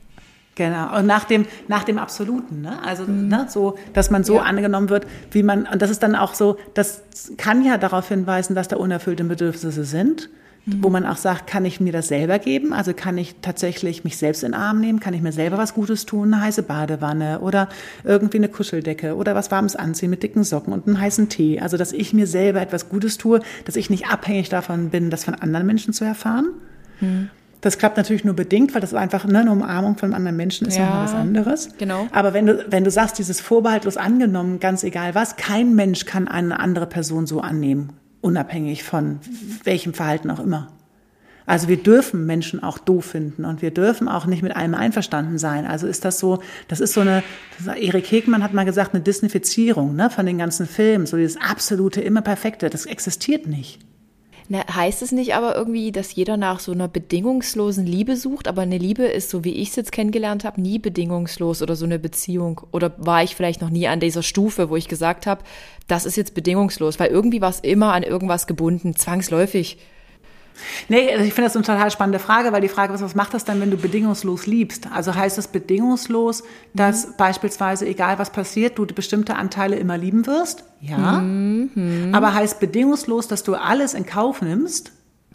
Genau. Und nach dem, nach dem Absoluten, ne? Also, mhm. ne, so, dass man so ja. angenommen wird, wie man, und das ist dann auch so, das kann ja darauf hinweisen, dass da unerfüllte Bedürfnisse sind, mhm. wo man auch sagt, kann ich mir das selber geben? Also kann ich tatsächlich mich selbst in den Arm nehmen? Kann ich mir selber was Gutes tun? Eine heiße Badewanne oder irgendwie eine Kuscheldecke oder was Warmes anziehen mit dicken Socken und einem heißen Tee. Also, dass ich mir selber etwas Gutes tue, dass ich nicht abhängig davon bin, das von anderen Menschen zu erfahren. Mhm. Das klappt natürlich nur bedingt, weil das einfach ne, eine Umarmung von einem anderen Menschen ist ja, nochmal was anderes. Genau. Aber wenn du, wenn du sagst, dieses vorbehaltlos angenommen, ganz egal was, kein Mensch kann eine andere Person so annehmen, unabhängig von welchem Verhalten auch immer. Also wir dürfen Menschen auch doof finden und wir dürfen auch nicht mit allem einverstanden sein. Also ist das so, das ist so eine, Erik Hegmann hat mal gesagt, eine Disneyfizierung ne, von den ganzen Filmen, so dieses absolute, immer perfekte, das existiert nicht. Na, heißt es nicht aber irgendwie, dass jeder nach so einer bedingungslosen Liebe sucht, aber eine Liebe ist, so wie ich es jetzt kennengelernt habe, nie bedingungslos oder so eine Beziehung? Oder war ich vielleicht noch nie an dieser Stufe, wo ich gesagt habe, das ist jetzt bedingungslos, weil irgendwie war es immer an irgendwas gebunden, zwangsläufig. Nee, also ich finde das eine total spannende Frage, weil die Frage ist, was macht das dann, wenn du bedingungslos liebst? Also heißt das bedingungslos, dass mhm. beispielsweise, egal was passiert, du bestimmte Anteile immer lieben wirst? Ja. Mhm. Aber heißt bedingungslos, dass du alles in Kauf nimmst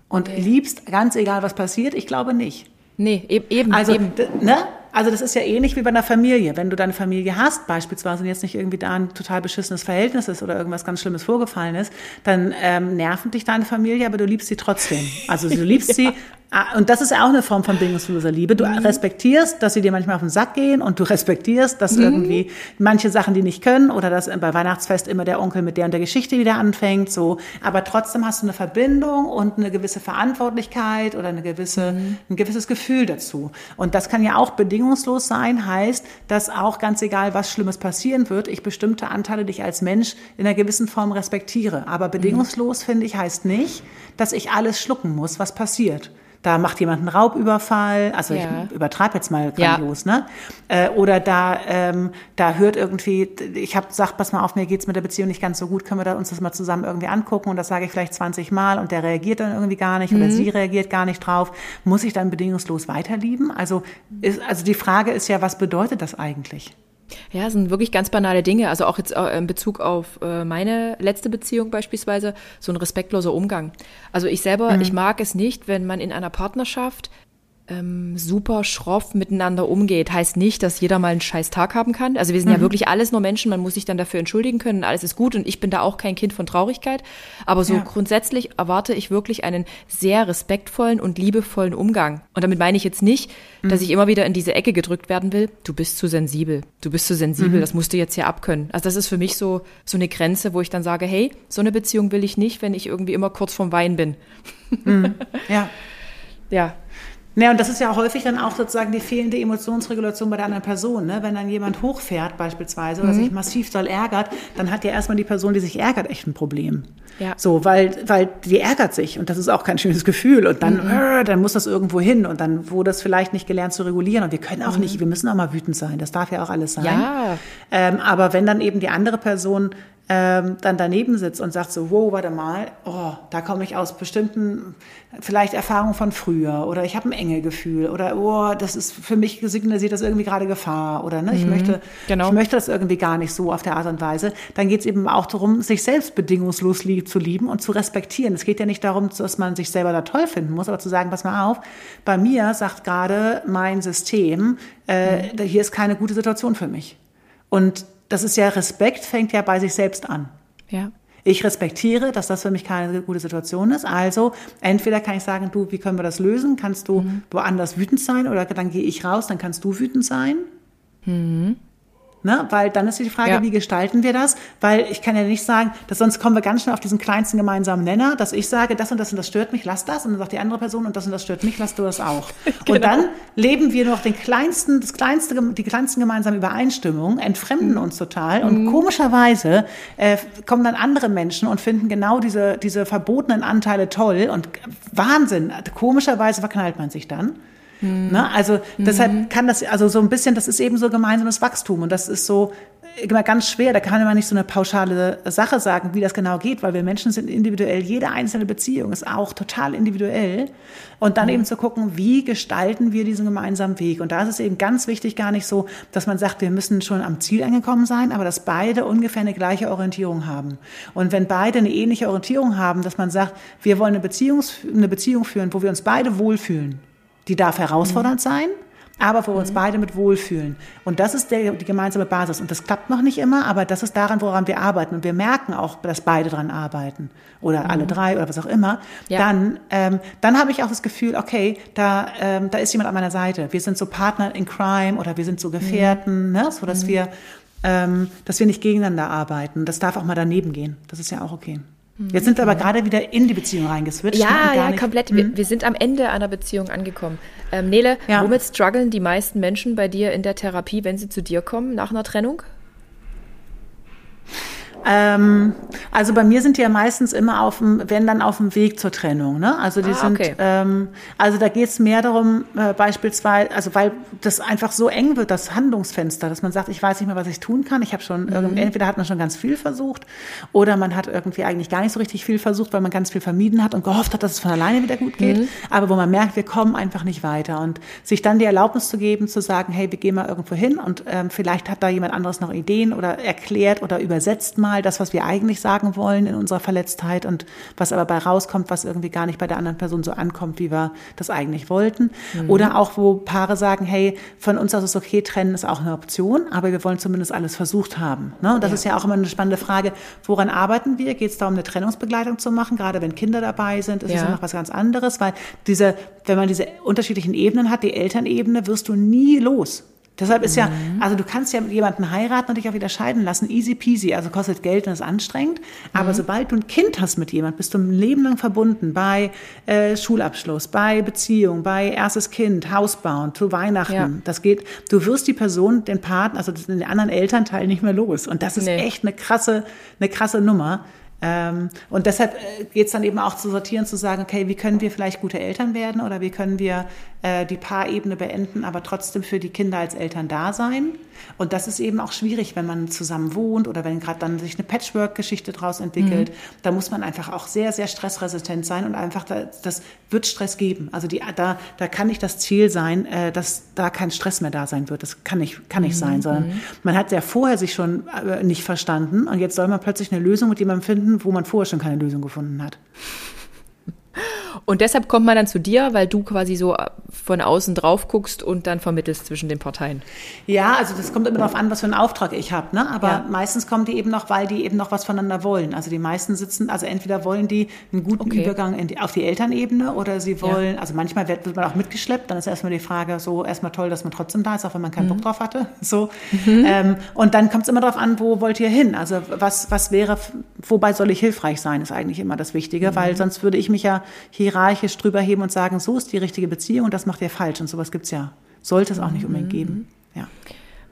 und okay. liebst, ganz egal was passiert? Ich glaube nicht. Nee, eben. Also, eben. Ne? Also das ist ja ähnlich wie bei einer Familie. Wenn du deine Familie hast, beispielsweise, und jetzt nicht irgendwie da ein total beschissenes Verhältnis ist oder irgendwas ganz Schlimmes vorgefallen ist, dann ähm, nerven dich deine Familie, aber du liebst sie trotzdem. Also du liebst ja. sie Ah, und das ist ja auch eine Form von bedingungsloser Liebe. Du mhm. respektierst, dass sie dir manchmal auf den Sack gehen und du respektierst, dass mhm. irgendwie manche Sachen, die nicht können oder dass bei Weihnachtsfest immer der Onkel mit der und der Geschichte wieder anfängt, so. Aber trotzdem hast du eine Verbindung und eine gewisse Verantwortlichkeit oder eine gewisse, mhm. ein gewisses Gefühl dazu. Und das kann ja auch bedingungslos sein, heißt, dass auch ganz egal, was Schlimmes passieren wird, ich bestimmte Anteile dich als Mensch in einer gewissen Form respektiere. Aber mhm. bedingungslos, finde ich, heißt nicht, dass ich alles schlucken muss, was passiert da macht jemand einen Raubüberfall, also ja. ich übertreibe jetzt mal grandios, ja. ne? Äh, oder da, ähm, da hört irgendwie, ich habe gesagt, pass mal auf, mir geht's mit der Beziehung nicht ganz so gut, können wir da uns das mal zusammen irgendwie angucken und das sage ich vielleicht 20 Mal und der reagiert dann irgendwie gar nicht mhm. oder sie reagiert gar nicht drauf. Muss ich dann bedingungslos weiterlieben? Also, ist, also die Frage ist ja, was bedeutet das eigentlich? Ja, sind wirklich ganz banale Dinge. Also auch jetzt äh, in Bezug auf äh, meine letzte Beziehung beispielsweise, so ein respektloser Umgang. Also ich selber, mhm. ich mag es nicht, wenn man in einer Partnerschaft ähm, super schroff miteinander umgeht. Heißt nicht, dass jeder mal einen scheiß Tag haben kann. Also wir sind mhm. ja wirklich alles nur Menschen, man muss sich dann dafür entschuldigen können, alles ist gut und ich bin da auch kein Kind von Traurigkeit. Aber so ja. grundsätzlich erwarte ich wirklich einen sehr respektvollen und liebevollen Umgang. Und damit meine ich jetzt nicht, mhm. dass ich immer wieder in diese Ecke gedrückt werden will, du bist zu sensibel, du bist zu sensibel, mhm. das musst du jetzt hier abkönnen. Also das ist für mich so, so eine Grenze, wo ich dann sage, hey, so eine Beziehung will ich nicht, wenn ich irgendwie immer kurz vorm Wein bin. Mhm. Ja. ja, ja, und das ist ja häufig dann auch sozusagen die fehlende Emotionsregulation bei der anderen Person. Ne? Wenn dann jemand hochfährt beispielsweise oder mhm. sich massiv doll ärgert, dann hat ja erstmal die Person, die sich ärgert, echt ein Problem. Ja. So, weil, weil die ärgert sich und das ist auch kein schönes Gefühl und dann, mhm. äh, dann muss das irgendwo hin und dann wurde das vielleicht nicht gelernt zu regulieren und wir können auch mhm. nicht, wir müssen auch mal wütend sein, das darf ja auch alles sein. Ja. Ähm, aber wenn dann eben die andere Person ähm, dann daneben sitzt und sagt so, wow, warte mal, oh, da komme ich aus bestimmten, vielleicht Erfahrungen von früher oder ich habe ein enge Gefühl oder oh, das ist für mich signalisiert das irgendwie gerade Gefahr oder ne, ich mhm, möchte, genau. ich möchte das irgendwie gar nicht so auf der Art und Weise. Dann geht es eben auch darum, sich selbst bedingungslos lieb, zu lieben und zu respektieren. Es geht ja nicht darum, dass man sich selber da toll finden muss, aber zu sagen, pass mal auf, bei mir sagt gerade mein System, äh, mhm. hier ist keine gute Situation für mich. Und das ist ja Respekt, fängt ja bei sich selbst an. Ja. Ich respektiere, dass das für mich keine gute Situation ist. Also entweder kann ich sagen, du, wie können wir das lösen? Kannst du mhm. woanders wütend sein oder dann gehe ich raus, dann kannst du wütend sein. Mhm. Ne? Weil dann ist die Frage, ja. wie gestalten wir das? Weil ich kann ja nicht sagen, dass sonst kommen wir ganz schnell auf diesen kleinsten gemeinsamen Nenner, dass ich sage, das und das und das stört mich, lass das. Und dann sagt die andere Person, und das und das stört mich, lass du das auch. genau. Und dann leben wir nur noch den kleinsten, das kleinste, die kleinsten gemeinsamen Übereinstimmungen, entfremden mhm. uns total. Und mhm. komischerweise äh, kommen dann andere Menschen und finden genau diese, diese verbotenen Anteile toll. Und Wahnsinn, komischerweise verknallt man sich dann. Mhm. Ne? Also mhm. deshalb kann das, also so ein bisschen, das ist eben so gemeinsames Wachstum und das ist so immer ganz schwer. Da kann man nicht so eine pauschale Sache sagen, wie das genau geht, weil wir Menschen sind individuell. Jede einzelne Beziehung ist auch total individuell. Und dann mhm. eben zu gucken, wie gestalten wir diesen gemeinsamen Weg. Und da ist es eben ganz wichtig, gar nicht so, dass man sagt, wir müssen schon am Ziel angekommen sein, aber dass beide ungefähr eine gleiche Orientierung haben. Und wenn beide eine ähnliche Orientierung haben, dass man sagt, wir wollen eine Beziehung, eine Beziehung führen, wo wir uns beide wohlfühlen die darf herausfordernd sein. aber wo wir uns beide mit wohlfühlen. Und das ist der, die gemeinsame Basis. Und das klappt noch nicht immer, aber das ist daran, woran wir arbeiten. Und wir merken auch, dass beide dran arbeiten oder mhm. alle drei oder was auch immer. Ja. Dann, ähm, dann habe ich auch das Gefühl, okay, da, ähm, da ist jemand an meiner Seite. Wir sind so Partner in Crime oder wir sind so Gefährten, mhm. ne? so dass mhm. wir, ähm, dass wir nicht gegeneinander arbeiten. Das darf auch mal daneben gehen. Das ist ja auch okay. Jetzt sind wir aber gerade wieder in die Beziehung reingeswitcht. Ja, ja, komplett. Wir, hm? wir, sind am Ende einer Beziehung angekommen. Ähm, Nele, ja. womit strugglen die meisten Menschen bei dir in der Therapie, wenn sie zu dir kommen nach einer Trennung? Ähm, also bei mir sind die ja meistens immer auf dem, wenn dann auf dem Weg zur Trennung. Ne? Also die ah, sind, okay. ähm, also da geht es mehr darum, äh, beispielsweise, also weil das einfach so eng wird, das Handlungsfenster, dass man sagt, ich weiß nicht mehr, was ich tun kann. Ich habe schon, mhm. entweder hat man schon ganz viel versucht oder man hat irgendwie eigentlich gar nicht so richtig viel versucht, weil man ganz viel vermieden hat und gehofft hat, dass es von alleine wieder gut geht. Mhm. Aber wo man merkt, wir kommen einfach nicht weiter und sich dann die Erlaubnis zu geben, zu sagen, hey, wir gehen mal irgendwo hin und ähm, vielleicht hat da jemand anderes noch Ideen oder erklärt oder übersetzt mal mal das, was wir eigentlich sagen wollen in unserer Verletztheit und was aber bei rauskommt, was irgendwie gar nicht bei der anderen Person so ankommt, wie wir das eigentlich wollten. Mhm. Oder auch, wo Paare sagen, hey, von uns aus ist okay, trennen ist auch eine Option, aber wir wollen zumindest alles versucht haben. Ne? Und das ja. ist ja auch immer eine spannende Frage, woran arbeiten wir? Geht es darum, eine Trennungsbegleitung zu machen? Gerade wenn Kinder dabei sind, ist es ja noch was ganz anderes, weil diese, wenn man diese unterschiedlichen Ebenen hat, die Elternebene, wirst du nie los. Deshalb ist mhm. ja, also du kannst ja mit jemandem heiraten und dich auch wieder scheiden lassen, easy peasy, also kostet Geld und ist anstrengend. Aber mhm. sobald du ein Kind hast mit jemand, bist du ein Leben lang verbunden bei äh, Schulabschluss, bei Beziehung, bei erstes Kind, Haus bauen, zu Weihnachten. Ja. Das geht, du wirst die Person, den Partner, also den anderen Elternteil nicht mehr los. Und das ist nee. echt eine krasse, eine krasse Nummer. Ähm, und deshalb äh, geht es dann eben auch zu sortieren, zu sagen, okay, wie können wir vielleicht gute Eltern werden oder wie können wir äh, die Paarebene beenden, aber trotzdem für die Kinder als Eltern da sein. Und das ist eben auch schwierig, wenn man zusammen wohnt oder wenn gerade dann sich eine Patchwork-Geschichte daraus entwickelt. Mhm. Da muss man einfach auch sehr, sehr stressresistent sein und einfach, da, das wird Stress geben. Also die, da, da kann nicht das Ziel sein, äh, dass da kein Stress mehr da sein wird. Das kann nicht, kann nicht mhm. sein, sondern mhm. man hat ja vorher sich schon äh, nicht verstanden und jetzt soll man plötzlich eine Lösung mit jemandem finden, wo man vorher schon keine Lösung gefunden hat. Und deshalb kommt man dann zu dir, weil du quasi so von außen drauf guckst und dann vermittelst zwischen den Parteien. Ja, also das kommt immer darauf an, was für einen Auftrag ich habe. Ne? Aber ja. meistens kommen die eben noch, weil die eben noch was voneinander wollen. Also die meisten sitzen, also entweder wollen die einen guten okay. Übergang die, auf die Elternebene oder sie wollen, ja. also manchmal wird, wird, man auch mitgeschleppt. Dann ist erstmal die Frage, so erstmal toll, dass man trotzdem da ist, auch wenn man keinen mhm. Bock drauf hatte. So. Mhm. Ähm, und dann kommt es immer darauf an, wo wollt ihr hin? Also was, was wäre, wobei soll ich hilfreich sein, ist eigentlich immer das Wichtige, mhm. weil sonst würde ich mich ja hierarchisch drüber heben und sagen, so ist die richtige Beziehung und das macht ihr falsch. Und sowas gibt es ja, sollte es auch nicht unbedingt geben. Ja.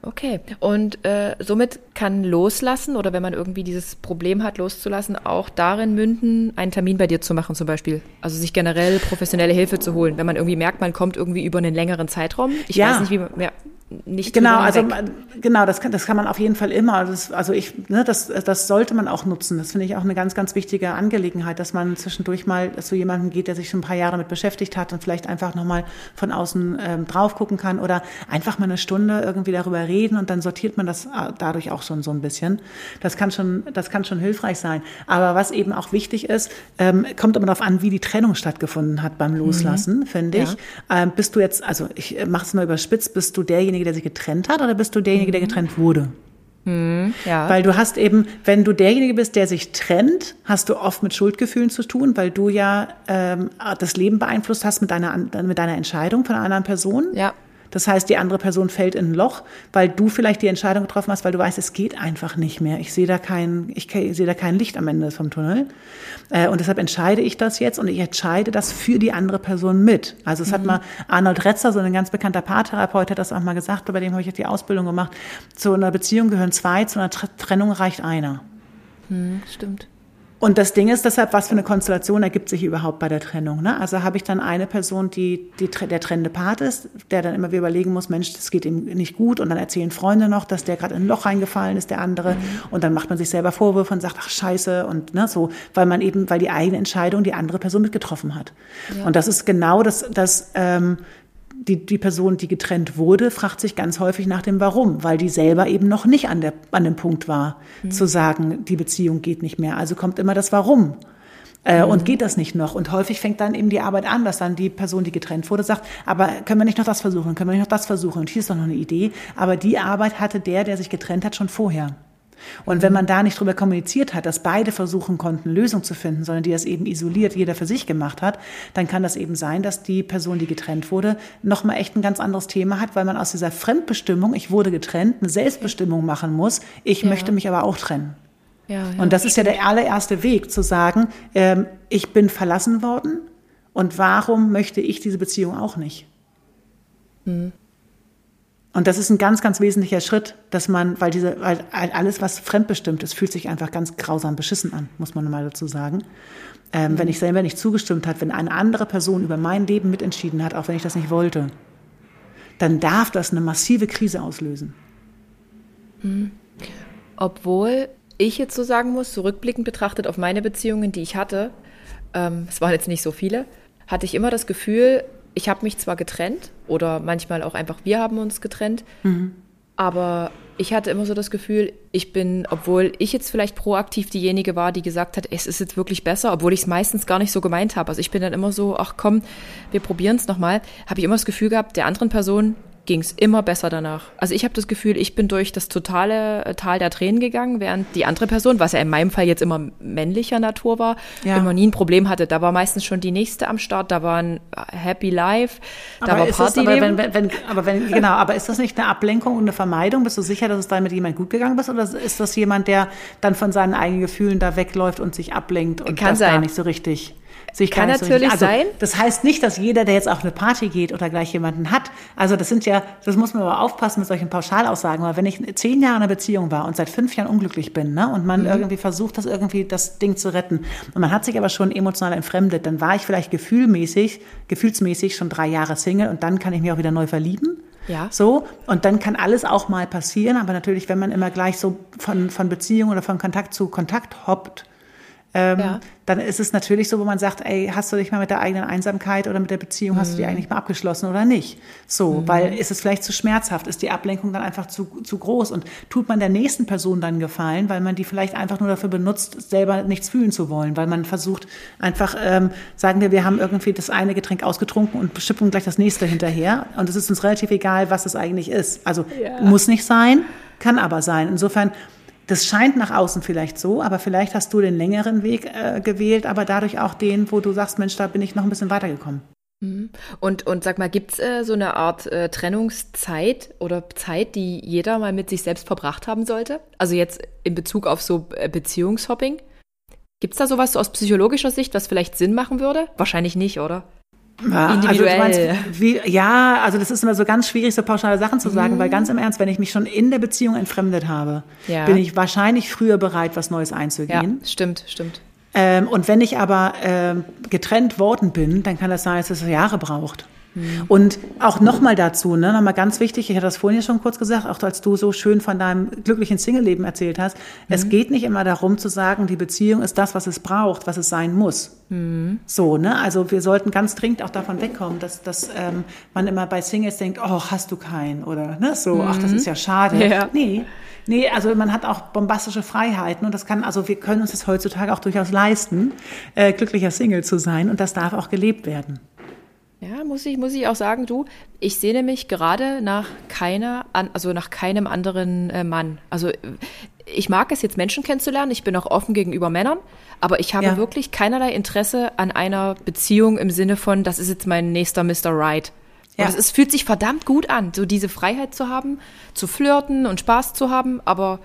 Okay, und äh, somit kann Loslassen oder wenn man irgendwie dieses Problem hat, loszulassen, auch darin münden, einen Termin bei dir zu machen zum Beispiel. Also sich generell professionelle Hilfe zu holen, wenn man irgendwie merkt, man kommt irgendwie über einen längeren Zeitraum. Ich ja. weiß nicht, wie man, ja, nicht genau also genau das kann das kann man auf jeden Fall immer das, also ich ne, das das sollte man auch nutzen. Das finde ich auch eine ganz ganz wichtige Angelegenheit dass man zwischendurch mal zu jemandem geht der sich schon ein paar Jahre damit beschäftigt hat und vielleicht einfach noch mal von außen ähm, drauf gucken kann oder einfach mal eine Stunde irgendwie darüber reden und dann sortiert man das äh, dadurch auch schon so ein bisschen. Das kann schon das kann schon hilfreich sein. Aber was eben auch wichtig ist ähm, kommt immer darauf an wie die Trennung stattgefunden hat beim Loslassen mhm. finde ich. Ja. ähm, bist du jetzt also ich mache es mal überspitzt bist du derjenige derjenige, der sich getrennt hat, oder bist du derjenige, der mhm. getrennt wurde? Mhm, ja. Weil du hast eben, wenn du derjenige bist, der sich trennt, hast du oft mit Schuldgefühlen zu tun, weil du ja ähm, das Leben beeinflusst hast mit deiner, mit deiner Entscheidung von einer anderen Person. Ja. Das heißt, die andere Person fällt in ein Loch, weil du vielleicht die Entscheidung getroffen hast, weil du weißt, es geht einfach nicht mehr. Ich sehe da kein, ich sehe da kein Licht am Ende vom Tunnel. Äh, und deshalb entscheide ich das jetzt und ich entscheide das für die andere Person mit. Also es mhm. hat mal Arnold Retzer, so ein ganz bekannter Paartherapeut, hat das auch mal gesagt, bei dem habe ich die Ausbildung gemacht. Zu einer Beziehung gehören zwei, zu einer Trennung reicht einer. Mhm, stimmt. Und das Ding ist deshalb, was für eine Konstellation ergibt sich überhaupt bei der Trennung? Ne? Also habe ich dann eine Person, die, die der trennende Part ist, der dann immer wieder überlegen muss, Mensch, das geht ihm nicht gut. Und dann erzählen Freunde noch, dass der gerade in ein Loch reingefallen ist, der andere. Mhm. Und dann macht man sich selber Vorwürfe und sagt, ach scheiße und ne, so, weil man eben, weil die eigene Entscheidung die andere Person mitgetroffen hat. Ja. Und das ist genau das, das ähm, die, die Person, die getrennt wurde, fragt sich ganz häufig nach dem Warum, weil die selber eben noch nicht an, der, an dem Punkt war, mhm. zu sagen, die Beziehung geht nicht mehr. Also kommt immer das Warum. Äh, mhm. Und geht das nicht noch? Und häufig fängt dann eben die Arbeit an, dass dann die Person, die getrennt wurde, sagt, aber können wir nicht noch das versuchen, können wir nicht noch das versuchen? Und hier ist doch noch eine Idee. Aber die Arbeit hatte der, der sich getrennt hat, schon vorher. Und wenn man da nicht drüber kommuniziert hat, dass beide versuchen konnten, Lösung zu finden, sondern die das eben isoliert jeder für sich gemacht hat, dann kann das eben sein, dass die Person, die getrennt wurde, nochmal echt ein ganz anderes Thema hat, weil man aus dieser Fremdbestimmung, ich wurde getrennt, eine Selbstbestimmung machen muss, ich ja. möchte mich aber auch trennen. Ja, ja, und das ist ja der allererste Weg, zu sagen, ähm, ich bin verlassen worden und warum möchte ich diese Beziehung auch nicht? Mhm. Und das ist ein ganz, ganz wesentlicher Schritt, dass man, weil diese, weil alles, was fremdbestimmt ist, fühlt sich einfach ganz grausam beschissen an, muss man mal dazu sagen. Ähm, mhm. Wenn ich selber nicht zugestimmt hat, wenn eine andere Person über mein Leben mitentschieden hat, auch wenn ich das nicht wollte, dann darf das eine massive Krise auslösen. Mhm. Obwohl ich jetzt so sagen muss, zurückblickend betrachtet auf meine Beziehungen, die ich hatte, ähm, es waren jetzt nicht so viele, hatte ich immer das Gefühl, ich habe mich zwar getrennt oder manchmal auch einfach wir haben uns getrennt, mhm. aber ich hatte immer so das Gefühl, ich bin, obwohl ich jetzt vielleicht proaktiv diejenige war, die gesagt hat, es ist jetzt wirklich besser, obwohl ich es meistens gar nicht so gemeint habe. Also ich bin dann immer so, ach komm, wir probieren es nochmal, habe ich immer das Gefühl gehabt, der anderen Person ging es immer besser danach. Also ich habe das Gefühl, ich bin durch das totale äh, Tal der Tränen gegangen, während die andere Person, was ja in meinem Fall jetzt immer männlicher Natur war, ja. immer nie ein Problem hatte. Da war meistens schon die nächste am Start, da war ein äh, Happy Life, da aber war Party. Aber, wenn, wenn, aber wenn, genau, aber ist das nicht eine Ablenkung und eine Vermeidung? Bist du sicher, dass es da mit jemand gut gegangen ist? Oder ist das jemand, der dann von seinen eigenen Gefühlen da wegläuft und sich ablenkt und Kann das sein. gar nicht so richtig? Sich Kann natürlich also, sein. Das heißt nicht, dass jeder, der jetzt auf eine Party geht oder gleich jemanden hat, also das sind ja, das muss man aber aufpassen mit solchen Pauschalaussagen, weil wenn ich zehn Jahre in einer Beziehung war und seit fünf Jahren unglücklich bin, ne, und man mhm. irgendwie versucht, das irgendwie das Ding zu retten und man hat sich aber schon emotional entfremdet, dann war ich vielleicht gefühlmäßig, gefühlsmäßig schon drei Jahre Single und dann kann ich mich auch wieder neu verlieben. Ja. So. Und dann kann alles auch mal passieren. Aber natürlich, wenn man immer gleich so von, von Beziehung oder von Kontakt zu Kontakt hoppt, ähm, ja. dann ist es natürlich so, wo man sagt, ey, hast du dich mal mit der eigenen Einsamkeit oder mit der Beziehung, mhm. hast du die mhm. eigentlich mal abgeschlossen oder nicht? So, mhm. weil ist es vielleicht zu schmerzhaft, ist die Ablenkung dann einfach zu, zu groß und tut man der nächsten Person dann Gefallen, weil man die vielleicht einfach nur dafür benutzt, selber nichts fühlen zu wollen, weil man versucht einfach, ähm, sagen wir, wir haben irgendwie das eine Getränk ausgetrunken und schippen gleich das nächste hinterher und es ist uns relativ egal, was es eigentlich ist. Also ja. muss nicht sein, kann aber sein. Insofern das scheint nach außen vielleicht so, aber vielleicht hast du den längeren Weg äh, gewählt, aber dadurch auch den, wo du sagst, Mensch, da bin ich noch ein bisschen weitergekommen. Mhm. Und, und sag mal, gibt's äh, so eine Art äh, Trennungszeit oder Zeit, die jeder mal mit sich selbst verbracht haben sollte? Also jetzt in Bezug auf so äh, Beziehungshopping? Gibt's da sowas so aus psychologischer Sicht, was vielleicht Sinn machen würde? Wahrscheinlich nicht, oder? Ja, Individuell. Also meinst, wie, ja, also das ist immer so ganz schwierig, so pauschale Sachen zu sagen, mhm. weil ganz im Ernst, wenn ich mich schon in der Beziehung entfremdet habe, ja. bin ich wahrscheinlich früher bereit, was Neues einzugehen. Ja, stimmt, stimmt. Ähm, und wenn ich aber ähm, getrennt worden bin, dann kann das sein, dass es Jahre braucht. Mhm. Und auch nochmal dazu, ne, nochmal ganz wichtig, ich hatte das vorhin ja schon kurz gesagt, auch als du so schön von deinem glücklichen Single-Leben erzählt hast, mhm. es geht nicht immer darum zu sagen, die Beziehung ist das, was es braucht, was es sein muss. Mhm. So, ne, also wir sollten ganz dringend auch davon wegkommen, dass, dass ähm, man immer bei Singles denkt, oh, hast du keinen oder ne, so, ach, das mhm. ist ja schade. Ja. Nee, Nee, also man hat auch bombastische Freiheiten und das kann, also wir können uns das heutzutage auch durchaus leisten, äh, glücklicher Single zu sein und das darf auch gelebt werden. Ja, muss ich, muss ich auch sagen, du, ich sehne mich gerade nach keiner, also nach keinem anderen äh, Mann. Also ich mag es jetzt Menschen kennenzulernen, ich bin auch offen gegenüber Männern, aber ich habe ja. wirklich keinerlei Interesse an einer Beziehung im Sinne von, das ist jetzt mein nächster Mr. Right. Ja. Und es fühlt sich verdammt gut an, so diese Freiheit zu haben, zu flirten und Spaß zu haben, aber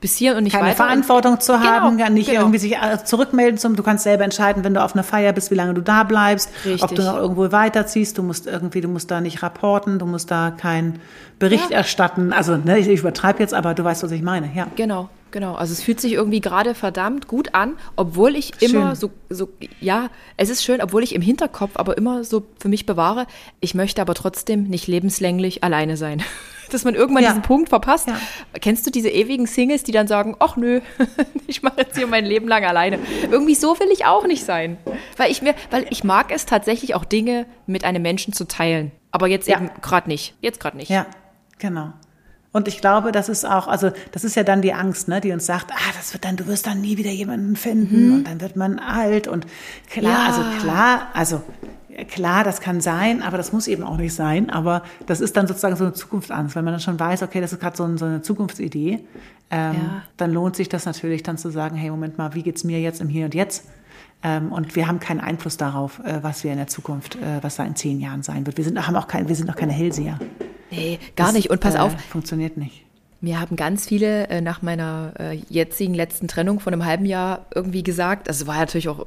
bis hier und nicht Keine weiter. Verantwortung zu haben, genau, nicht genau. irgendwie sich äh, zurückmelden zum, du kannst selber entscheiden, wenn du auf einer Feier bist, wie lange du da bleibst, Richtig. ob du noch irgendwo weiterziehst, du musst irgendwie, du musst da nicht rapporten, du musst da keinen Bericht ja. erstatten. Also, ne, ich, ich übertreibe jetzt, aber du weißt, was ich meine, ja. Genau. Genau, also es fühlt sich irgendwie gerade verdammt gut an, obwohl ich schön. immer so, so, ja, es ist schön, obwohl ich im Hinterkopf aber immer so für mich bewahre, ich möchte aber trotzdem nicht lebenslänglich alleine sein. Dass man irgendwann ja. diesen Punkt verpasst. Ja. Kennst du diese ewigen Singles, die dann sagen, ach nö, ich mache jetzt hier mein Leben lang alleine. Irgendwie so will ich auch nicht sein. Weil ich mir, weil ich mag es tatsächlich auch Dinge mit einem Menschen zu teilen. Aber jetzt ja. eben gerade nicht. Jetzt gerade nicht. Ja, genau. Und ich glaube, das ist auch, also das ist ja dann die Angst, ne, die uns sagt, ah, das wird dann, du wirst dann nie wieder jemanden finden mhm. und dann wird man alt und klar, ja. also klar, also klar, das kann sein, aber das muss eben auch nicht sein. Aber das ist dann sozusagen so eine Zukunftsangst, wenn man dann schon weiß, okay, das ist gerade so, so, eine Zukunftsidee, ähm, ja. dann lohnt sich das natürlich dann zu sagen, hey, Moment mal, wie geht's mir jetzt im Hier und Jetzt? Ähm, und wir haben keinen Einfluss darauf, äh, was wir in der Zukunft, äh, was da in zehn Jahren sein wird. Wir sind, haben auch kein, wir sind noch keine Hellseher. Nee, gar das, nicht. Und pass äh, auf. Funktioniert nicht. Mir haben ganz viele äh, nach meiner äh, jetzigen letzten Trennung von einem halben Jahr irgendwie gesagt, also war ja natürlich auch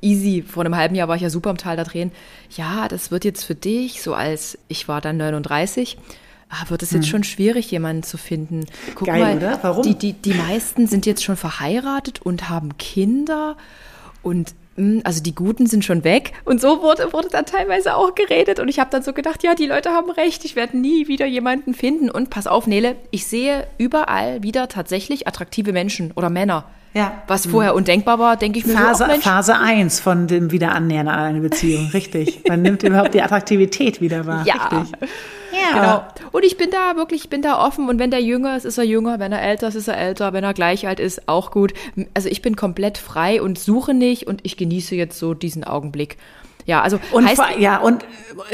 easy, vor einem halben Jahr war ich ja super im Tal da drehen, ja, das wird jetzt für dich, so als ich war dann 39, ah, wird es jetzt hm. schon schwierig, jemanden zu finden. Guck Geil, mal, oder? Warum? Die, die, die meisten sind jetzt schon verheiratet und haben Kinder und hm, also die Guten sind schon weg. Und so wurde, wurde dann teilweise auch geredet. Und ich habe dann so gedacht, ja, die Leute haben recht, ich werde nie wieder jemanden finden. Und pass auf, Nele, ich sehe überall wieder tatsächlich attraktive Menschen oder Männer. Ja. Was vorher undenkbar war, denke ich mir Phase, so, Phase 1 von dem Wiederannähern an eine Beziehung, richtig. Man nimmt überhaupt die Attraktivität wieder wahr. Ja. Richtig. Ja. Genau. Und ich bin da wirklich, ich bin da offen. Und wenn der jünger ist, ist er jünger. Wenn er älter ist, ist er älter. Wenn er gleich alt ist, auch gut. Also ich bin komplett frei und suche nicht und ich genieße jetzt so diesen Augenblick. Ja, also und heißt, ja und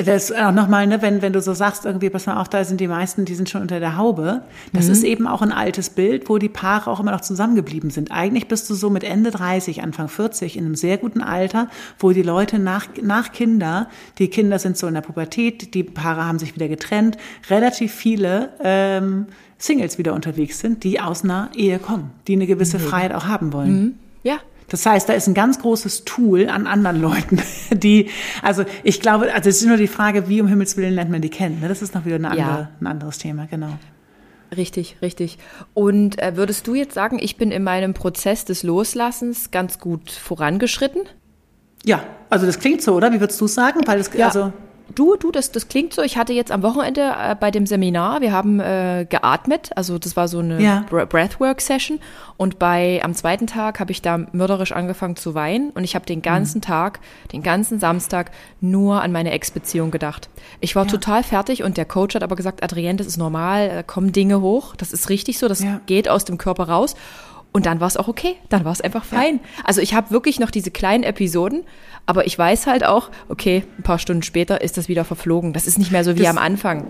das auch nochmal, ne, wenn wenn du so sagst irgendwie, pass mal auf, da sind die meisten, die sind schon unter der Haube. Das mhm. ist eben auch ein altes Bild, wo die Paare auch immer noch zusammengeblieben sind. Eigentlich bist du so mit Ende 30, Anfang 40 in einem sehr guten Alter, wo die Leute nach nach Kinder, die Kinder sind so in der Pubertät, die Paare haben sich wieder getrennt, relativ viele ähm, Singles wieder unterwegs sind, die aus einer Ehe kommen, die eine gewisse mhm. Freiheit auch haben wollen. Mhm. Ja, das heißt, da ist ein ganz großes Tool an anderen Leuten, die, also ich glaube, also es ist nur die Frage, wie um Himmels Willen lernt man die kennen. Ne? Das ist noch wieder eine andere, ja. ein anderes Thema, genau. Richtig, richtig. Und äh, würdest du jetzt sagen, ich bin in meinem Prozess des Loslassens ganz gut vorangeschritten? Ja, also das klingt so, oder? Wie würdest du sagen? Weil das, ja. also Du, du, das, das klingt so. Ich hatte jetzt am Wochenende äh, bei dem Seminar, wir haben äh, geatmet, also das war so eine ja. Breathwork-Session. Und bei am zweiten Tag habe ich da mörderisch angefangen zu weinen und ich habe den ganzen mhm. Tag, den ganzen Samstag nur an meine Ex-Beziehung gedacht. Ich war ja. total fertig und der Coach hat aber gesagt, Adrienne, das ist normal, da kommen Dinge hoch, das ist richtig so, das ja. geht aus dem Körper raus. Und dann war es auch okay, dann war es einfach fein. Ja. Also ich habe wirklich noch diese kleinen Episoden, aber ich weiß halt auch, okay, ein paar Stunden später ist das wieder verflogen. Das ist nicht mehr so wie das, am Anfang.